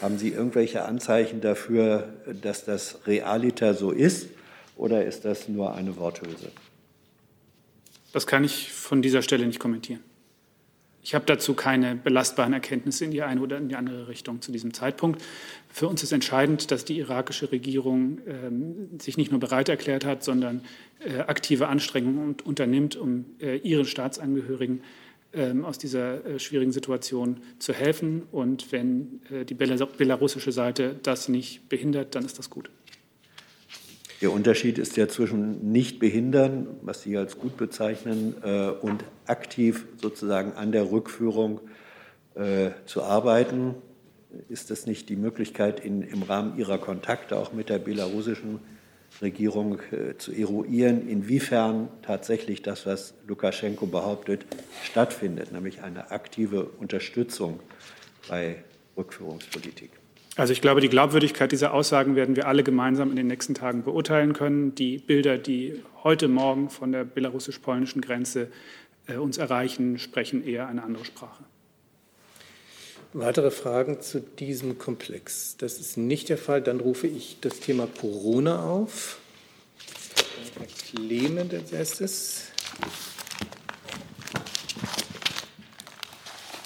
Haben Sie irgendwelche Anzeichen dafür, dass das realiter so ist oder ist das nur eine Worthülse? Das kann ich von dieser Stelle nicht kommentieren. Ich habe dazu keine belastbaren Erkenntnisse in die eine oder in die andere Richtung zu diesem Zeitpunkt. Für uns ist entscheidend, dass die irakische Regierung ähm, sich nicht nur bereit erklärt hat, sondern äh, aktive Anstrengungen unternimmt, um äh, ihren Staatsangehörigen ähm, aus dieser äh, schwierigen Situation zu helfen. Und wenn äh, die belarussische Seite das nicht behindert, dann ist das gut. Der Unterschied ist ja zwischen nicht behindern, was Sie als gut bezeichnen, äh, und aktiv sozusagen an der Rückführung äh, zu arbeiten. Ist das nicht die Möglichkeit, in, im Rahmen Ihrer Kontakte auch mit der belarussischen Regierung äh, zu eruieren, inwiefern tatsächlich das, was Lukaschenko behauptet, stattfindet, nämlich eine aktive Unterstützung bei Rückführungspolitik? Also ich glaube, die Glaubwürdigkeit dieser Aussagen werden wir alle gemeinsam in den nächsten Tagen beurteilen können. Die Bilder, die heute Morgen von der belarussisch-polnischen Grenze äh, uns erreichen, sprechen eher eine andere Sprache. Weitere Fragen zu diesem Komplex? Das ist nicht der Fall. Dann rufe ich das Thema Corona auf. Herr Clement als erstes.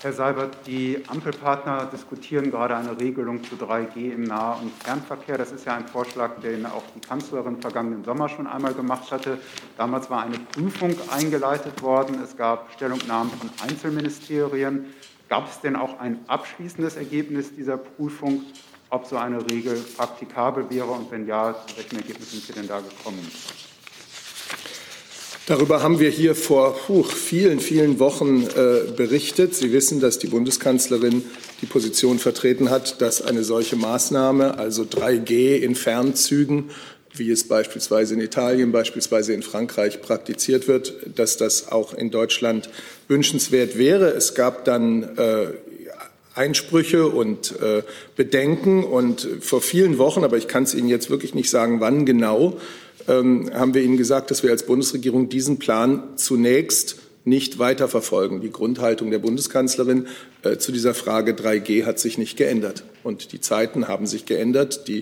Herr Seibert, die Ampelpartner diskutieren gerade eine Regelung zu 3G im Nah- und Fernverkehr. Das ist ja ein Vorschlag, den auch die Kanzlerin vergangenen Sommer schon einmal gemacht hatte. Damals war eine Prüfung eingeleitet worden. Es gab Stellungnahmen von Einzelministerien. Gab es denn auch ein abschließendes Ergebnis dieser Prüfung? ob so eine Regel praktikabel wäre und wenn ja, zu welchem Ergebnis sind Sie denn da gekommen? Darüber haben wir hier vor puh, vielen, vielen Wochen äh, berichtet. Sie wissen, dass die Bundeskanzlerin die Position vertreten hat, dass eine solche Maßnahme, also 3G in Fernzügen, wie es beispielsweise in Italien, beispielsweise in Frankreich praktiziert wird, dass das auch in Deutschland wünschenswert wäre. Es gab dann äh, Einsprüche und äh, Bedenken und vor vielen Wochen, aber ich kann es Ihnen jetzt wirklich nicht sagen, wann genau, ähm, haben wir Ihnen gesagt, dass wir als Bundesregierung diesen Plan zunächst nicht weiterverfolgen. Die Grundhaltung der Bundeskanzlerin äh, zu dieser Frage 3G hat sich nicht geändert. Und die Zeiten haben sich geändert. Die,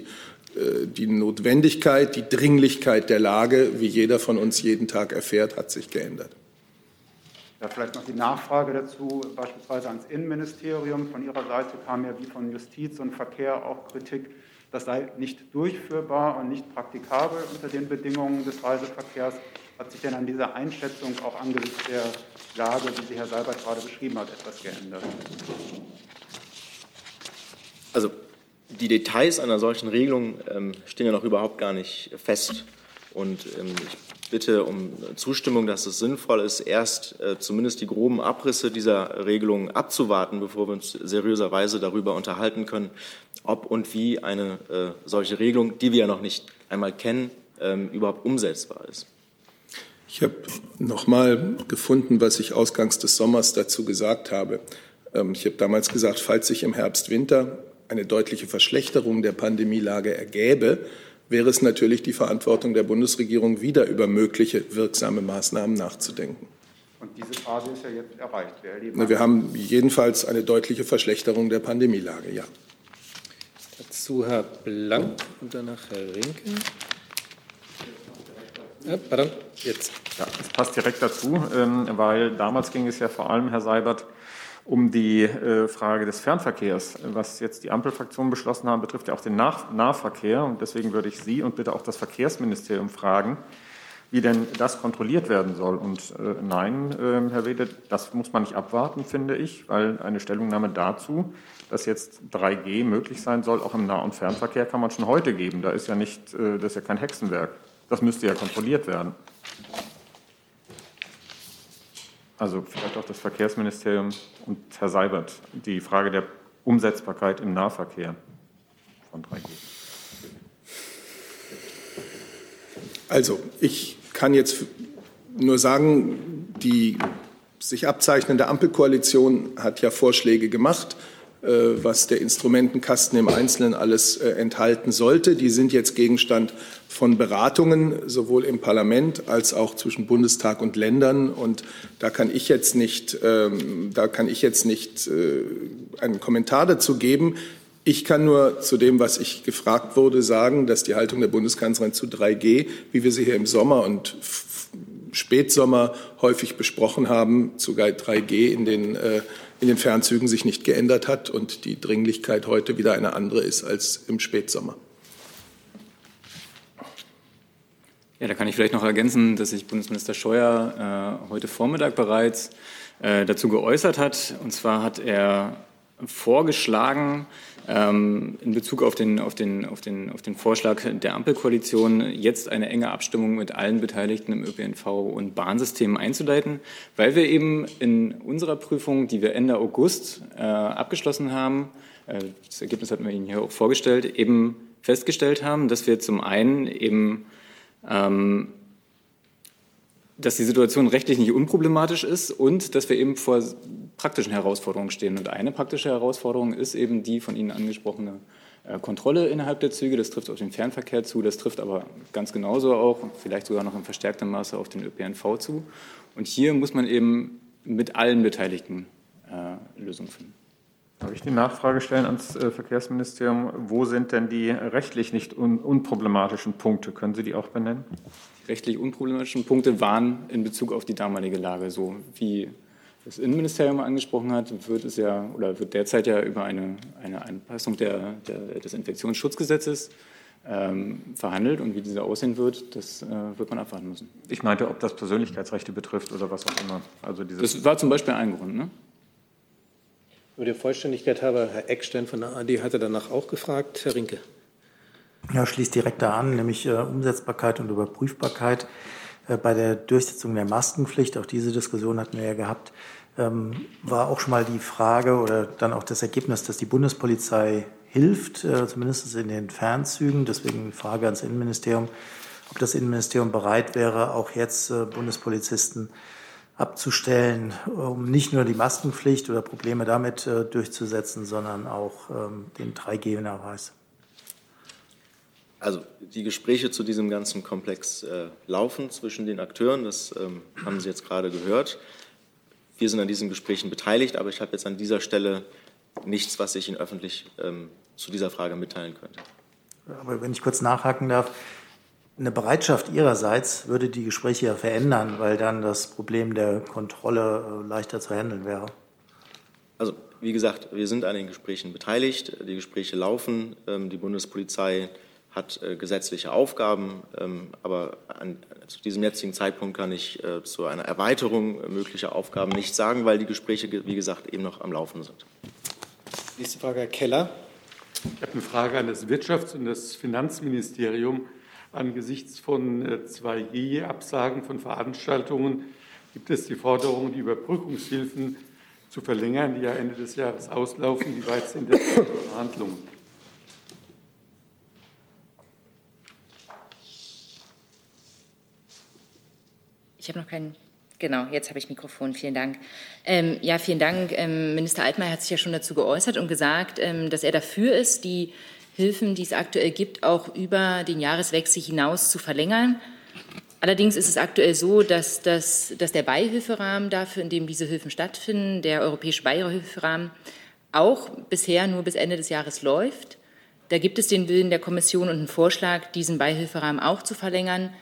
äh, die Notwendigkeit, die Dringlichkeit der Lage, wie jeder von uns jeden Tag erfährt, hat sich geändert. Ja, vielleicht noch die Nachfrage dazu, beispielsweise ans Innenministerium. Von Ihrer Seite kam ja wie von Justiz und Verkehr auch Kritik das sei nicht durchführbar und nicht praktikabel unter den Bedingungen des Reiseverkehrs. Hat sich denn an dieser Einschätzung auch angesichts der Lage, wie sie Herr Seibert gerade beschrieben hat, etwas geändert? Also die Details einer solchen Regelung ähm, stehen ja noch überhaupt gar nicht fest. Und ähm, ich bitte um Zustimmung, dass es sinnvoll ist, erst äh, zumindest die groben Abrisse dieser Regelung abzuwarten, bevor wir uns seriöserweise darüber unterhalten können, ob und wie eine äh, solche Regelung, die wir ja noch nicht einmal kennen, ähm, überhaupt umsetzbar ist. Ich habe noch mal gefunden, was ich ausgangs des Sommers dazu gesagt habe. Ähm, ich habe damals gesagt, falls sich im Herbst, Winter eine deutliche Verschlechterung der Pandemielage ergäbe, wäre es natürlich die Verantwortung der Bundesregierung, wieder über mögliche wirksame Maßnahmen nachzudenken. Und diese Phase ist ja jetzt erreicht. Wir, wir haben jedenfalls eine deutliche Verschlechterung der Pandemielage, ja. Dazu Herr Blank und danach Herr Rinke. Ja, pardon, jetzt. Ja, das passt direkt dazu, ähm, weil damals ging es ja vor allem, Herr Seibert, um die äh, Frage des Fernverkehrs. Was jetzt die Ampelfraktionen beschlossen haben, betrifft ja auch den Nah Nahverkehr. Und deswegen würde ich Sie und bitte auch das Verkehrsministerium fragen, wie denn das kontrolliert werden soll. Und äh, nein, äh, Herr Wede, das muss man nicht abwarten, finde ich, weil eine Stellungnahme dazu, dass jetzt 3G möglich sein soll, auch im Nah- und Fernverkehr, kann man schon heute geben. Da ist ja nicht, äh, das ist ja kein Hexenwerk. Das müsste ja kontrolliert werden. Also vielleicht auch das Verkehrsministerium und Herr Seibert, die Frage der Umsetzbarkeit im Nahverkehr von 3G. Also, ich kann jetzt nur sagen, die sich abzeichnende Ampelkoalition hat ja Vorschläge gemacht. Äh, was der Instrumentenkasten im Einzelnen alles äh, enthalten sollte. Die sind jetzt Gegenstand von Beratungen, sowohl im Parlament als auch zwischen Bundestag und Ländern. Und da kann ich jetzt nicht, ähm, da kann ich jetzt nicht äh, einen Kommentar dazu geben. Ich kann nur zu dem, was ich gefragt wurde, sagen, dass die Haltung der Bundeskanzlerin zu 3G, wie wir sie hier im Sommer und Spätsommer häufig besprochen haben, zu 3G in den in den Fernzügen sich nicht geändert hat und die Dringlichkeit heute wieder eine andere ist als im Spätsommer. Ja, da kann ich vielleicht noch ergänzen, dass sich Bundesminister Scheuer äh, heute Vormittag bereits äh, dazu geäußert hat. Und zwar hat er vorgeschlagen, in Bezug auf den, auf, den, auf, den, auf den Vorschlag der Ampelkoalition jetzt eine enge Abstimmung mit allen Beteiligten im ÖPNV- und Bahnsystem einzuleiten, weil wir eben in unserer Prüfung, die wir Ende August äh, abgeschlossen haben, äh, das Ergebnis hatten wir Ihnen hier auch vorgestellt, eben festgestellt haben, dass wir zum einen eben ähm, dass die Situation rechtlich nicht unproblematisch ist und dass wir eben vor praktischen Herausforderungen stehen. Und eine praktische Herausforderung ist eben die von Ihnen angesprochene äh, Kontrolle innerhalb der Züge. Das trifft auf den Fernverkehr zu, das trifft aber ganz genauso auch, vielleicht sogar noch in verstärktem Maße auf den ÖPNV zu. Und hier muss man eben mit allen Beteiligten äh, Lösungen finden. Darf ich die Nachfrage stellen ans äh, Verkehrsministerium? Wo sind denn die rechtlich nicht un unproblematischen Punkte? Können Sie die auch benennen? Die rechtlich unproblematischen Punkte waren in Bezug auf die damalige Lage so, wie das Innenministerium angesprochen hat, wird es ja oder wird derzeit ja über eine, eine Anpassung der, der, des Infektionsschutzgesetzes ähm, verhandelt und wie diese aussehen wird, das äh, wird man abwarten müssen. Ich meinte, ob das Persönlichkeitsrechte betrifft oder was auch immer. Also das war zum Beispiel ein Grund. Ne? Nur der Vollständigkeit halber, Herr Eckstein von der AD hatte danach auch gefragt. Herr Rinke. Ja, schließt direkt da an, nämlich äh, Umsetzbarkeit und Überprüfbarkeit. Äh, bei der Durchsetzung der Maskenpflicht, auch diese Diskussion hatten wir ja gehabt, ähm, war auch schon mal die Frage oder dann auch das Ergebnis, dass die Bundespolizei hilft, äh, zumindest in den Fernzügen. Deswegen Frage ans Innenministerium, ob das Innenministerium bereit wäre, auch jetzt äh, Bundespolizisten abzustellen, um nicht nur die Maskenpflicht oder Probleme damit äh, durchzusetzen, sondern auch ähm, den 3G-Nachweis. Also die Gespräche zu diesem ganzen Komplex äh, laufen zwischen den Akteuren, das ähm, haben Sie jetzt gerade gehört. Wir sind an diesen Gesprächen beteiligt, aber ich habe jetzt an dieser Stelle nichts, was ich Ihnen öffentlich ähm, zu dieser Frage mitteilen könnte. Aber wenn ich kurz nachhaken darf, eine Bereitschaft Ihrerseits würde die Gespräche ja verändern, weil dann das Problem der Kontrolle äh, leichter zu handeln wäre. Also, wie gesagt, wir sind an den Gesprächen beteiligt. Die Gespräche laufen. Ähm, die Bundespolizei hat äh, gesetzliche Aufgaben. Ähm, aber an, zu diesem jetzigen Zeitpunkt kann ich äh, zu einer Erweiterung möglicher Aufgaben nichts sagen, weil die Gespräche, wie gesagt, eben noch am Laufen sind. Nächste Frage, Herr Keller. Ich habe eine Frage an das Wirtschafts- und das Finanzministerium angesichts von 2G-Absagen äh, von Veranstaltungen gibt es die Forderung, die Überbrückungshilfen zu verlängern, die ja Ende des Jahres auslaufen. Wie weit sind denn die Verhandlungen? Ich habe noch keinen. Genau, jetzt habe ich Mikrofon. Vielen Dank. Ähm, ja, vielen Dank. Ähm, Minister Altmaier hat sich ja schon dazu geäußert und gesagt, ähm, dass er dafür ist, die Hilfen, die es aktuell gibt, auch über den Jahreswechsel hinaus zu verlängern. Allerdings ist es aktuell so, dass, das, dass der Beihilferahmen dafür, in dem diese Hilfen stattfinden, der europäische Beihilferahmen, auch bisher nur bis Ende des Jahres läuft. Da gibt es den Willen der Kommission und einen Vorschlag, diesen Beihilferahmen auch zu verlängern.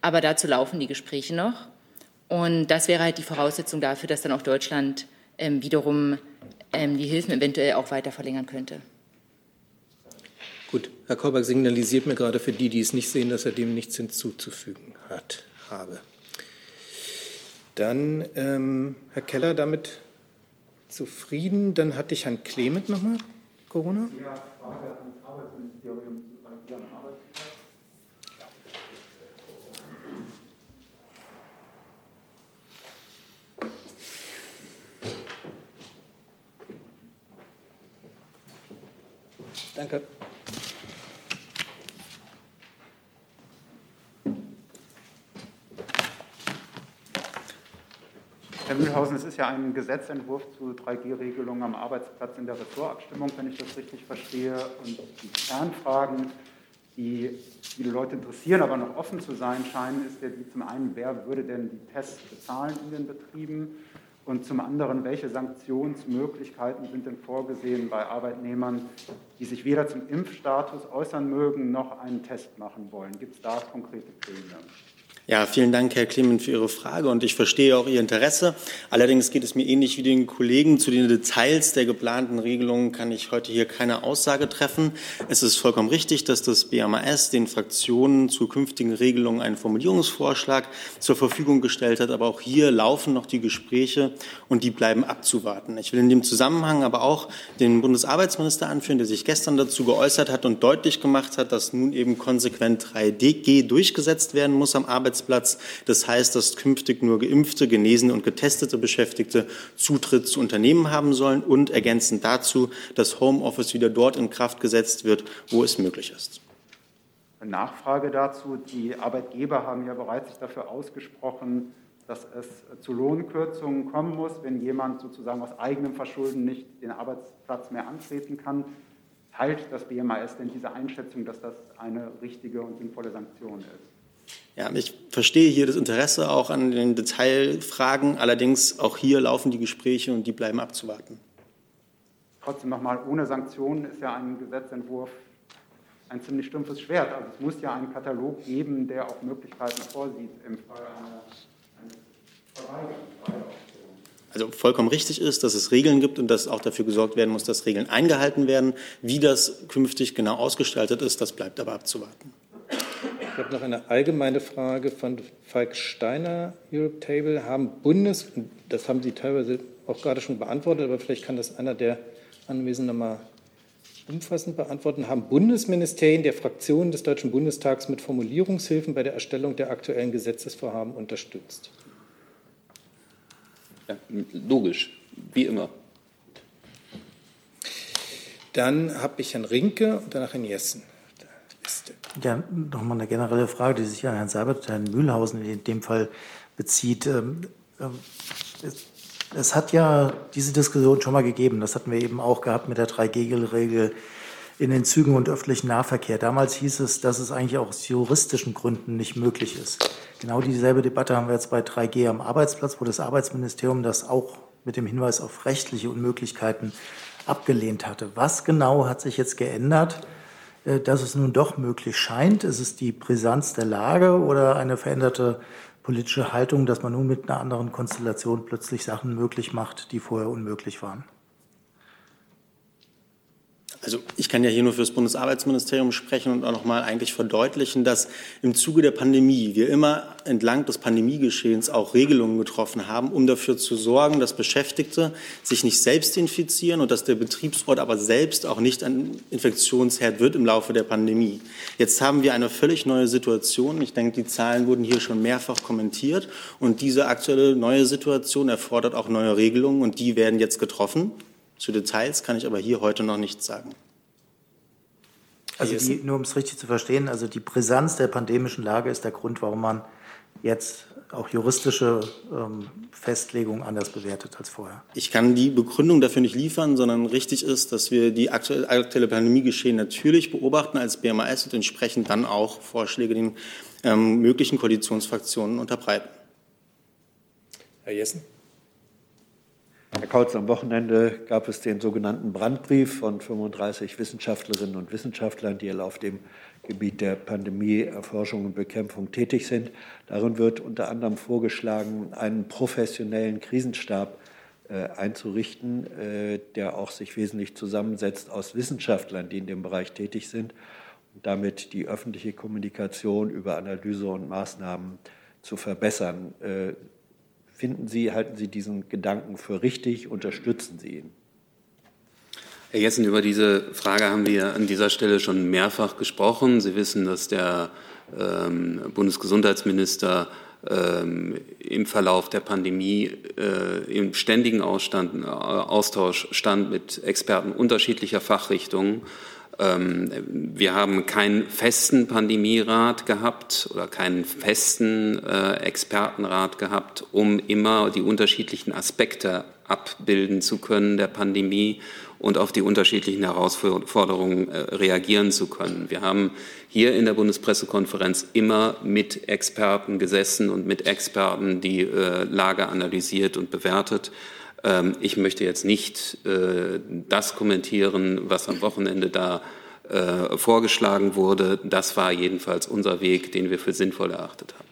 Aber dazu laufen die Gespräche noch. Und das wäre halt die Voraussetzung dafür, dass dann auch Deutschland ähm, wiederum ähm, die Hilfen eventuell auch weiter verlängern könnte. Gut, Herr Korberg signalisiert mir gerade für die, die es nicht sehen, dass er dem nichts hinzuzufügen hat, habe. Dann, ähm, Herr Keller, damit zufrieden. Dann hatte ich Herrn Clement nochmal, Corona. Ja, Frage an das Arbeitsministerium zu Ihrem Arbeitsplatz. Danke. Herr Mühlhausen, es ist ja ein Gesetzentwurf zu 3G-Regelungen am Arbeitsplatz in der Ressortabstimmung, wenn ich das richtig verstehe. Und die Kernfragen, die viele Leute interessieren, aber noch offen zu sein scheinen, ist ja die zum einen, wer würde denn die Tests bezahlen in den Betrieben? Und zum anderen, welche Sanktionsmöglichkeiten sind denn vorgesehen bei Arbeitnehmern, die sich weder zum Impfstatus äußern mögen, noch einen Test machen wollen? Gibt es da konkrete Pläne? Ja, vielen Dank, Herr Clement, für Ihre Frage und ich verstehe auch Ihr Interesse. Allerdings geht es mir ähnlich wie den Kollegen. Zu den Details der geplanten Regelungen kann ich heute hier keine Aussage treffen. Es ist vollkommen richtig, dass das BMAS den Fraktionen zu künftigen Regelungen einen Formulierungsvorschlag zur Verfügung gestellt hat. Aber auch hier laufen noch die Gespräche und die bleiben abzuwarten. Ich will in dem Zusammenhang aber auch den Bundesarbeitsminister anführen, der sich gestern dazu geäußert hat und deutlich gemacht hat, dass nun eben konsequent 3G durchgesetzt werden muss am Arbeitsplatz. Arbeitsplatz. Das heißt, dass künftig nur geimpfte, genesene und getestete Beschäftigte Zutritt zu Unternehmen haben sollen und ergänzend dazu, dass Homeoffice wieder dort in Kraft gesetzt wird, wo es möglich ist. Nachfrage dazu. Die Arbeitgeber haben ja bereits sich dafür ausgesprochen, dass es zu Lohnkürzungen kommen muss, wenn jemand sozusagen aus eigenem Verschulden nicht den Arbeitsplatz mehr antreten kann. Teilt das BMAS denn diese Einschätzung, dass das eine richtige und sinnvolle Sanktion ist? Ja, ich verstehe hier das Interesse auch an den Detailfragen. Allerdings auch hier laufen die Gespräche und die bleiben abzuwarten. Trotzdem nochmal, ohne Sanktionen ist ja ein Gesetzentwurf ein ziemlich stumpfes Schwert. Also es muss ja einen Katalog geben, der auch Möglichkeiten vorsieht im Fall einer, Verweigerung. Also vollkommen richtig ist, dass es Regeln gibt und dass auch dafür gesorgt werden muss, dass Regeln eingehalten werden. Wie das künftig genau ausgestaltet ist, das bleibt aber abzuwarten. Ich habe noch eine allgemeine Frage von Falk Steiner, Europe Table. Haben Bundes, das haben Sie teilweise auch gerade schon beantwortet, aber vielleicht kann das einer der Anwesenden mal umfassend beantworten. Haben Bundesministerien der Fraktionen des Deutschen Bundestags mit Formulierungshilfen bei der Erstellung der aktuellen Gesetzesvorhaben unterstützt? Ja, logisch, wie immer. Dann habe ich Herrn Rinke und danach Herrn Jessen. Ja, nochmal eine generelle Frage, die sich an Herrn Seibert Herrn Mühlhausen in dem Fall bezieht. Ähm, ähm, es hat ja diese Diskussion schon mal gegeben. Das hatten wir eben auch gehabt mit der 3G-Regel in den Zügen und öffentlichen Nahverkehr. Damals hieß es, dass es eigentlich auch aus juristischen Gründen nicht möglich ist. Genau dieselbe Debatte haben wir jetzt bei 3G am Arbeitsplatz, wo das Arbeitsministerium das auch mit dem Hinweis auf rechtliche Unmöglichkeiten abgelehnt hatte. Was genau hat sich jetzt geändert, dass es nun doch möglich scheint? Ist es die Brisanz der Lage oder eine veränderte politische Haltung, dass man nun mit einer anderen Konstellation plötzlich Sachen möglich macht, die vorher unmöglich waren? Also ich kann ja hier nur für das Bundesarbeitsministerium sprechen und auch noch mal eigentlich verdeutlichen, dass im Zuge der Pandemie wir immer entlang des Pandemiegeschehens auch Regelungen getroffen haben, um dafür zu sorgen, dass Beschäftigte sich nicht selbst infizieren und dass der Betriebsort aber selbst auch nicht ein Infektionsherd wird im Laufe der Pandemie. Jetzt haben wir eine völlig neue Situation. Ich denke, die Zahlen wurden hier schon mehrfach kommentiert und diese aktuelle neue Situation erfordert auch neue Regelungen und die werden jetzt getroffen. Zu Details kann ich aber hier heute noch nichts sagen. Also die, nur um es richtig zu verstehen, also die Brisanz der pandemischen Lage ist der Grund, warum man jetzt auch juristische ähm, Festlegungen anders bewertet als vorher. Ich kann die Begründung dafür nicht liefern, sondern richtig ist, dass wir die aktuelle, aktuelle Pandemiegeschehen natürlich beobachten als BMAS und entsprechend dann auch Vorschläge den ähm, möglichen Koalitionsfraktionen unterbreiten. Herr Jessen. Herr Kautz, am Wochenende gab es den sogenannten Brandbrief von 35 Wissenschaftlerinnen und Wissenschaftlern, die auf dem Gebiet der Pandemieerforschung und Bekämpfung tätig sind. Darin wird unter anderem vorgeschlagen, einen professionellen Krisenstab äh, einzurichten, äh, der auch sich wesentlich zusammensetzt aus Wissenschaftlern, die in dem Bereich tätig sind und damit die öffentliche Kommunikation über Analyse und Maßnahmen zu verbessern. Äh, Finden Sie, halten Sie diesen Gedanken für richtig? Unterstützen Sie ihn? Herr Jessen, über diese Frage haben wir an dieser Stelle schon mehrfach gesprochen. Sie wissen, dass der ähm, Bundesgesundheitsminister ähm, im Verlauf der Pandemie äh, im ständigen Ausstand, äh, Austausch stand mit Experten unterschiedlicher Fachrichtungen wir haben keinen festen Pandemierat gehabt oder keinen festen äh, Expertenrat gehabt, um immer die unterschiedlichen Aspekte abbilden zu können der Pandemie und auf die unterschiedlichen Herausforderungen äh, reagieren zu können. Wir haben hier in der Bundespressekonferenz immer mit Experten gesessen und mit Experten die äh, Lage analysiert und bewertet. Ähm, ich möchte jetzt nicht äh, das kommentieren, was am Wochenende da äh, vorgeschlagen wurde. Das war jedenfalls unser Weg, den wir für sinnvoll erachtet haben.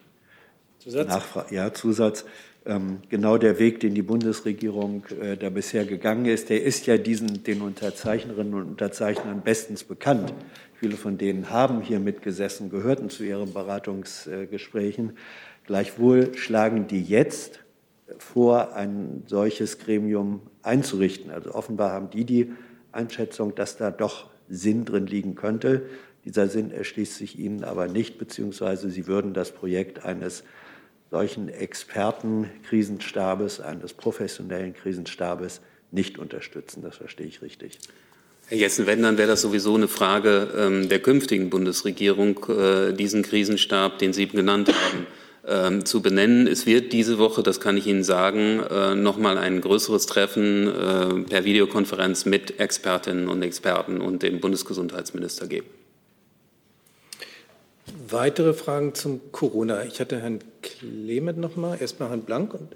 Zusatz? Nachfrage, ja, Zusatz. Ähm, genau der Weg, den die Bundesregierung äh, da bisher gegangen ist, der ist ja diesen, den Unterzeichnerinnen und Unterzeichnern bestens bekannt. Viele von denen haben hier mitgesessen, gehörten zu ihren Beratungsgesprächen. Gleichwohl schlagen die jetzt vor, ein solches Gremium einzurichten. Also offenbar haben die die Einschätzung, dass da doch Sinn drin liegen könnte. Dieser Sinn erschließt sich Ihnen aber nicht, beziehungsweise Sie würden das Projekt eines solchen Expertenkrisenstabes, eines professionellen Krisenstabes nicht unterstützen. Das verstehe ich richtig. Herr Jessen, wenn, dann wäre das sowieso eine Frage ähm, der künftigen Bundesregierung, äh, diesen Krisenstab, den Sie genannt haben, ähm, zu benennen. Es wird diese Woche, das kann ich Ihnen sagen, äh, noch mal ein größeres Treffen äh, per Videokonferenz mit Expertinnen und Experten und dem Bundesgesundheitsminister geben. Weitere Fragen zum Corona. Ich hatte Herrn Clement noch mal, erstmal Herrn Blank und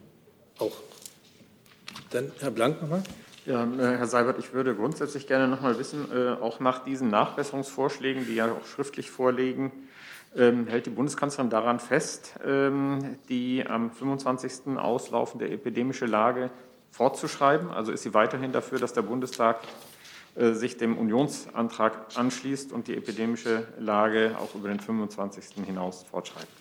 auch dann Herr Blank noch mal. Ja, äh, Herr Seibert, ich würde grundsätzlich gerne noch mal wissen, auch nach diesen Nachbesserungsvorschlägen, die ja auch schriftlich vorliegen, hält die Bundeskanzlerin daran fest, ähm, die am 25. auslaufende epidemische Lage fortzuschreiben? Also ist sie weiterhin dafür, dass der Bundestag äh, sich dem Unionsantrag anschließt und die epidemische Lage auch über den 25. hinaus fortschreibt?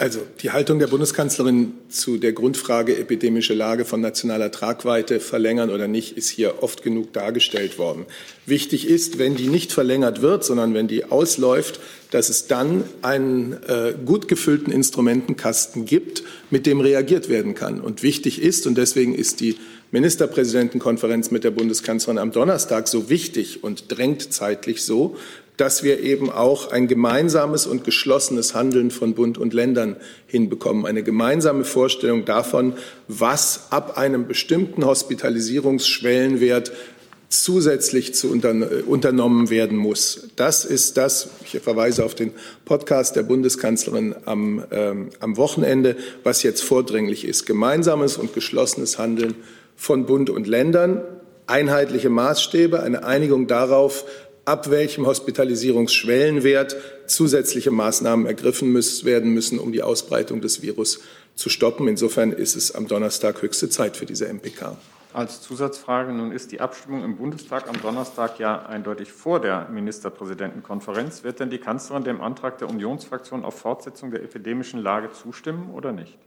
Also die Haltung der Bundeskanzlerin zu der Grundfrage epidemische Lage von nationaler Tragweite verlängern oder nicht, ist hier oft genug dargestellt worden. Wichtig ist, wenn die nicht verlängert wird, sondern wenn die ausläuft, dass es dann einen äh, gut gefüllten Instrumentenkasten gibt, mit dem reagiert werden kann. Und wichtig ist, und deswegen ist die Ministerpräsidentenkonferenz mit der Bundeskanzlerin am Donnerstag so wichtig und drängt zeitlich so, dass wir eben auch ein gemeinsames und geschlossenes Handeln von Bund und Ländern hinbekommen. Eine gemeinsame Vorstellung davon, was ab einem bestimmten Hospitalisierungsschwellenwert zusätzlich zu unternommen werden muss. Das ist das, ich verweise auf den Podcast der Bundeskanzlerin am, ähm, am Wochenende, was jetzt vordringlich ist. Gemeinsames und geschlossenes Handeln von Bund und Ländern, einheitliche Maßstäbe, eine Einigung darauf, ab welchem Hospitalisierungsschwellenwert zusätzliche Maßnahmen ergriffen müssen, werden müssen, um die Ausbreitung des Virus zu stoppen. Insofern ist es am Donnerstag höchste Zeit für diese MPK. Als Zusatzfrage, nun ist die Abstimmung im Bundestag am Donnerstag ja eindeutig vor der Ministerpräsidentenkonferenz. Wird denn die Kanzlerin dem Antrag der Unionsfraktion auf Fortsetzung der epidemischen Lage zustimmen oder nicht?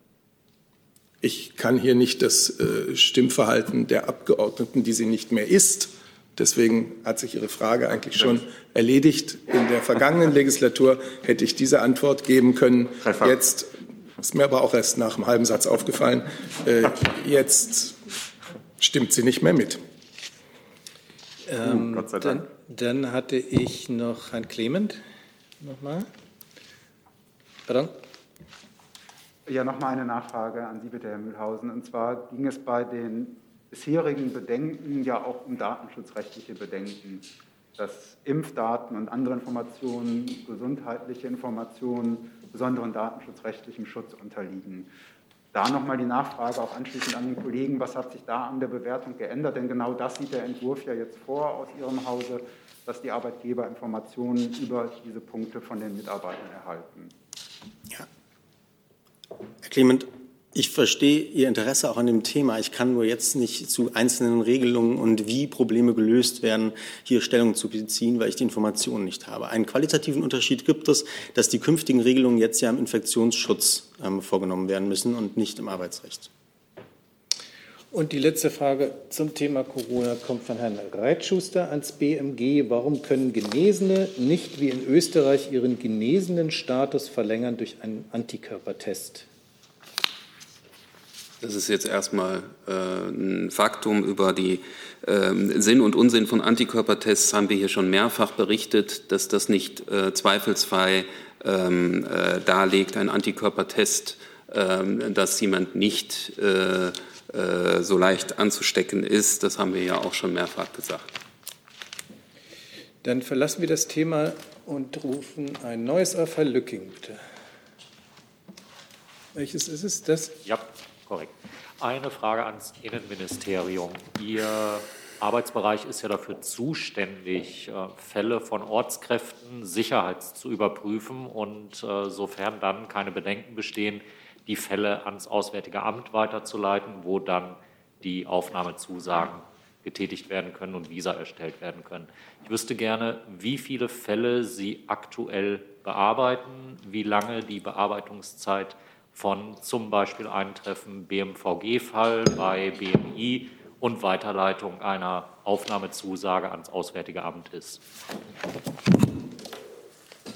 Ich kann hier nicht das äh, Stimmverhalten der Abgeordneten, die sie nicht mehr ist, Deswegen hat sich Ihre Frage eigentlich schon erledigt. In der vergangenen Legislatur hätte ich diese Antwort geben können. Jetzt ist mir aber auch erst nach einem halben Satz aufgefallen. Äh, jetzt stimmt sie nicht mehr mit. Ähm, Gott sei Dank. Dann, dann, hatte ich noch Herrn Clement. Nochmal. Pardon? Ja, nochmal eine Nachfrage an Sie bitte, Herr Mühlhausen. Und zwar ging es bei den bisherigen Bedenken ja auch um datenschutzrechtliche Bedenken, dass Impfdaten und andere Informationen, gesundheitliche Informationen besonderen datenschutzrechtlichem Schutz unterliegen. Da nochmal die Nachfrage auch anschließend an den Kollegen, was hat sich da an der Bewertung geändert? Denn genau das sieht der Entwurf ja jetzt vor aus Ihrem Hause, dass die Arbeitgeber Informationen über diese Punkte von den Mitarbeitern erhalten. Ja. Herr Clement, ich verstehe Ihr Interesse auch an dem Thema. Ich kann nur jetzt nicht zu einzelnen Regelungen und wie Probleme gelöst werden, hier Stellung zu beziehen, weil ich die Informationen nicht habe. Einen qualitativen Unterschied gibt es, dass die künftigen Regelungen jetzt ja im Infektionsschutz ähm, vorgenommen werden müssen und nicht im Arbeitsrecht. Und die letzte Frage zum Thema Corona kommt von Herrn Reitschuster ans BMG. Warum können Genesene nicht wie in Österreich ihren genesenen Status verlängern durch einen Antikörpertest? Das ist jetzt erstmal äh, ein Faktum über die äh, Sinn und Unsinn von Antikörpertests haben wir hier schon mehrfach berichtet, dass das nicht äh, zweifelsfrei ähm, äh, darlegt, ein Antikörpertest, ähm, dass jemand nicht äh, äh, so leicht anzustecken ist. Das haben wir ja auch schon mehrfach gesagt. Dann verlassen wir das Thema und rufen ein neues auf. Herr Lücking, bitte. Welches ist es? Das? Ja. Korrekt. Eine Frage ans Innenministerium. Ihr Arbeitsbereich ist ja dafür zuständig, äh, Fälle von Ortskräften sicherheits zu überprüfen und äh, sofern dann keine Bedenken bestehen, die Fälle ans Auswärtige Amt weiterzuleiten, wo dann die Aufnahmezusagen getätigt werden können und Visa erstellt werden können. Ich wüsste gerne, wie viele Fälle Sie aktuell bearbeiten, wie lange die Bearbeitungszeit ist von zum Beispiel Eintreffen BMVG-Fall bei BMI und Weiterleitung einer Aufnahmezusage ans Auswärtige Amt ist.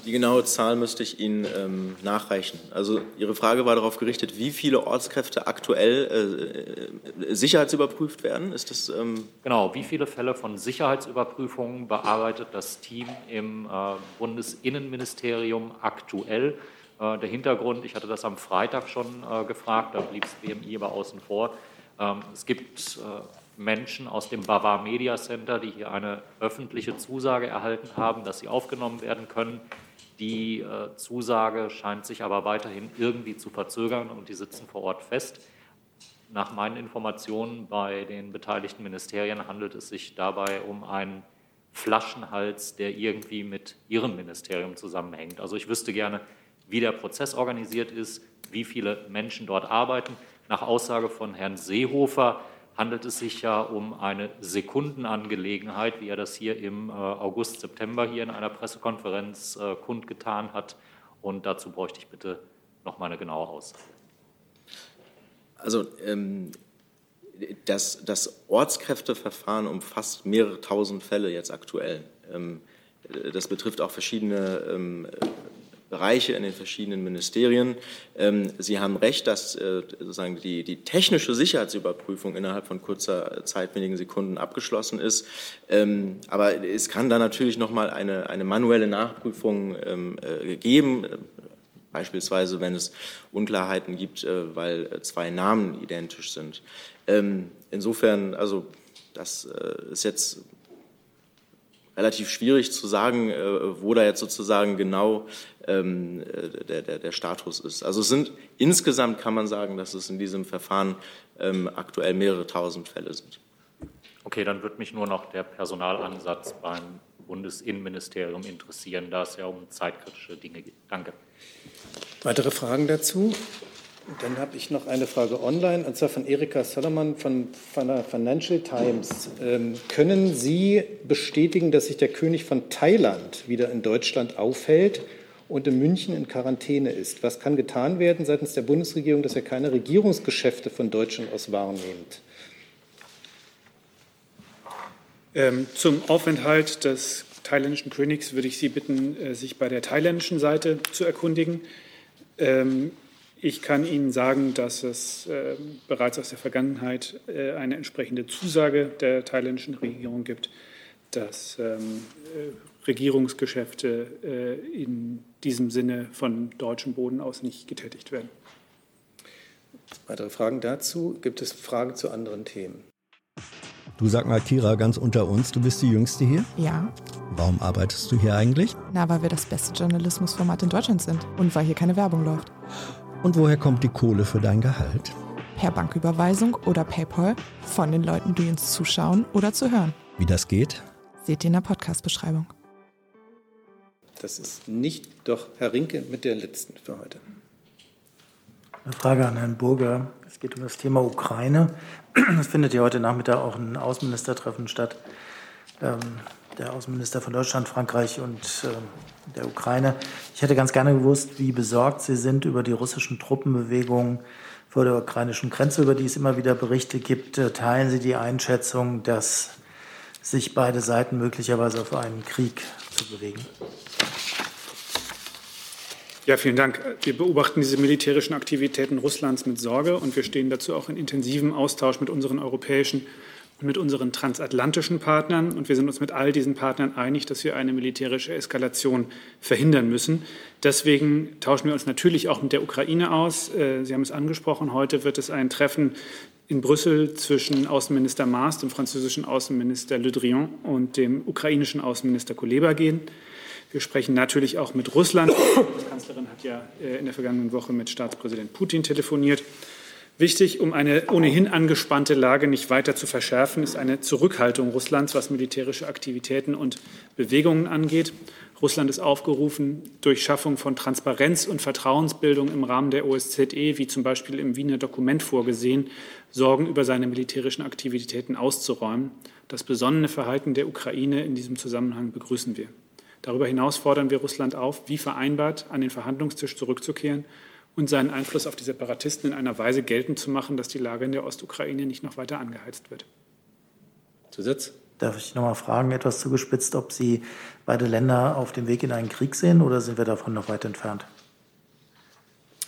Die genaue Zahl müsste ich Ihnen ähm, nachreichen. Also Ihre Frage war darauf gerichtet, wie viele Ortskräfte aktuell äh, äh sicherheitsüberprüft werden. Ist das ähm genau? Wie viele Fälle von Sicherheitsüberprüfungen bearbeitet das Team im äh, Bundesinnenministerium aktuell? Äh, der Hintergrund, ich hatte das am Freitag schon äh, gefragt, da blieb das BMI aber außen vor. Ähm, es gibt äh, Menschen aus dem Bavar Media Center, die hier eine öffentliche Zusage erhalten haben, dass sie aufgenommen werden können. Die Zusage scheint sich aber weiterhin irgendwie zu verzögern und die sitzen vor Ort fest. Nach meinen Informationen bei den beteiligten Ministerien handelt es sich dabei um einen Flaschenhals, der irgendwie mit Ihrem Ministerium zusammenhängt. Also ich wüsste gerne, wie der Prozess organisiert ist, wie viele Menschen dort arbeiten. Nach Aussage von Herrn Seehofer handelt es sich ja um eine Sekundenangelegenheit, wie er das hier im äh, August, September hier in einer Pressekonferenz äh, kundgetan hat. Und dazu bräuchte ich bitte noch mal eine genaue Aussage. Also ähm, das, das Ortskräfteverfahren umfasst mehrere tausend Fälle jetzt aktuell. Ähm, das betrifft auch verschiedene ähm, Bereiche in den verschiedenen Ministerien. Ähm, Sie haben recht, dass äh, sozusagen die, die, technische Sicherheitsüberprüfung innerhalb von kurzer Zeit, wenigen Sekunden abgeschlossen ist. Ähm, aber es kann da natürlich noch mal eine, eine manuelle Nachprüfung ähm, äh, geben. Beispielsweise, wenn es Unklarheiten gibt, äh, weil zwei Namen identisch sind. Insofern, also das ist jetzt relativ schwierig zu sagen, wo da jetzt sozusagen genau ähm, äh, der, der, der Status ist. Also es sind insgesamt kann man sagen, dass es in diesem Verfahren ähm, aktuell mehrere tausend Fälle sind. Okay, dann wird mich nur noch der Personalansatz beim Bundesinnenministerium interessieren, da es ja um zeitkritische Dinge geht. Danke. Weitere Fragen dazu? Dann habe ich noch eine Frage online, und zwar von Erika Solomon von, von der Financial Times. Ähm, können Sie bestätigen, dass sich der König von Thailand wieder in Deutschland aufhält und in München in Quarantäne ist? Was kann getan werden seitens der Bundesregierung, dass er keine Regierungsgeschäfte von Deutschland aus wahrnimmt? Ähm, zum Aufenthalt des thailändischen Königs würde ich Sie bitten, äh, sich bei der thailändischen Seite zu erkundigen. Ähm, ich kann Ihnen sagen, dass es äh, bereits aus der Vergangenheit äh, eine entsprechende Zusage der thailändischen Regierung gibt, dass ähm, äh, Regierungsgeschäfte äh, in diesem Sinne von deutschem Boden aus nicht getätigt werden. Weitere Fragen dazu? Gibt es Fragen zu anderen Themen? Du sag mal, Kira, ganz unter uns, du bist die Jüngste hier? Ja. Warum arbeitest du hier eigentlich? Na, weil wir das beste Journalismusformat in Deutschland sind und weil hier keine Werbung läuft. Und woher kommt die Kohle für dein Gehalt? Per Banküberweisung oder PayPal von den Leuten, die uns zuschauen oder zu hören. Wie das geht? Seht ihr in der Podcast-Beschreibung. Das ist nicht doch Herr Rinke mit der letzten für heute. Eine Frage an Herrn Burger. Es geht um das Thema Ukraine. Es findet ja heute Nachmittag auch ein Außenministertreffen statt. Ähm, der Außenminister von Deutschland, Frankreich und äh, der Ukraine. Ich hätte ganz gerne gewusst, wie besorgt Sie sind über die russischen Truppenbewegungen vor der ukrainischen Grenze, über die es immer wieder Berichte gibt. Äh, teilen Sie die Einschätzung, dass sich beide Seiten möglicherweise auf einen Krieg zu bewegen? Ja, vielen Dank. Wir beobachten diese militärischen Aktivitäten Russlands mit Sorge und wir stehen dazu auch in intensivem Austausch mit unseren europäischen mit unseren transatlantischen Partnern. Und wir sind uns mit all diesen Partnern einig, dass wir eine militärische Eskalation verhindern müssen. Deswegen tauschen wir uns natürlich auch mit der Ukraine aus. Äh, Sie haben es angesprochen, heute wird es ein Treffen in Brüssel zwischen Außenminister Maas, dem französischen Außenminister Le Drian und dem ukrainischen Außenminister Kuleba gehen. Wir sprechen natürlich auch mit Russland. Die Kanzlerin hat ja äh, in der vergangenen Woche mit Staatspräsident Putin telefoniert. Wichtig, um eine ohnehin angespannte Lage nicht weiter zu verschärfen, ist eine Zurückhaltung Russlands, was militärische Aktivitäten und Bewegungen angeht. Russland ist aufgerufen, durch Schaffung von Transparenz und Vertrauensbildung im Rahmen der OSZE, wie zum Beispiel im Wiener Dokument vorgesehen, Sorgen über seine militärischen Aktivitäten auszuräumen. Das besonnene Verhalten der Ukraine in diesem Zusammenhang begrüßen wir. Darüber hinaus fordern wir Russland auf, wie vereinbart an den Verhandlungstisch zurückzukehren und seinen Einfluss auf die Separatisten in einer Weise geltend zu machen, dass die Lage in der Ostukraine nicht noch weiter angeheizt wird. Zusatz? Darf ich noch mal fragen, etwas zugespitzt, ob Sie beide Länder auf dem Weg in einen Krieg sehen oder sind wir davon noch weit entfernt?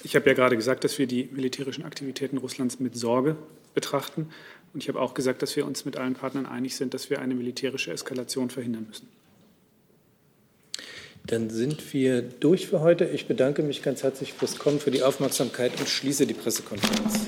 Ich habe ja gerade gesagt, dass wir die militärischen Aktivitäten Russlands mit Sorge betrachten. Und ich habe auch gesagt, dass wir uns mit allen Partnern einig sind, dass wir eine militärische Eskalation verhindern müssen. Dann sind wir durch für heute. Ich bedanke mich ganz herzlich fürs Kommen, für die Aufmerksamkeit und schließe die Pressekonferenz.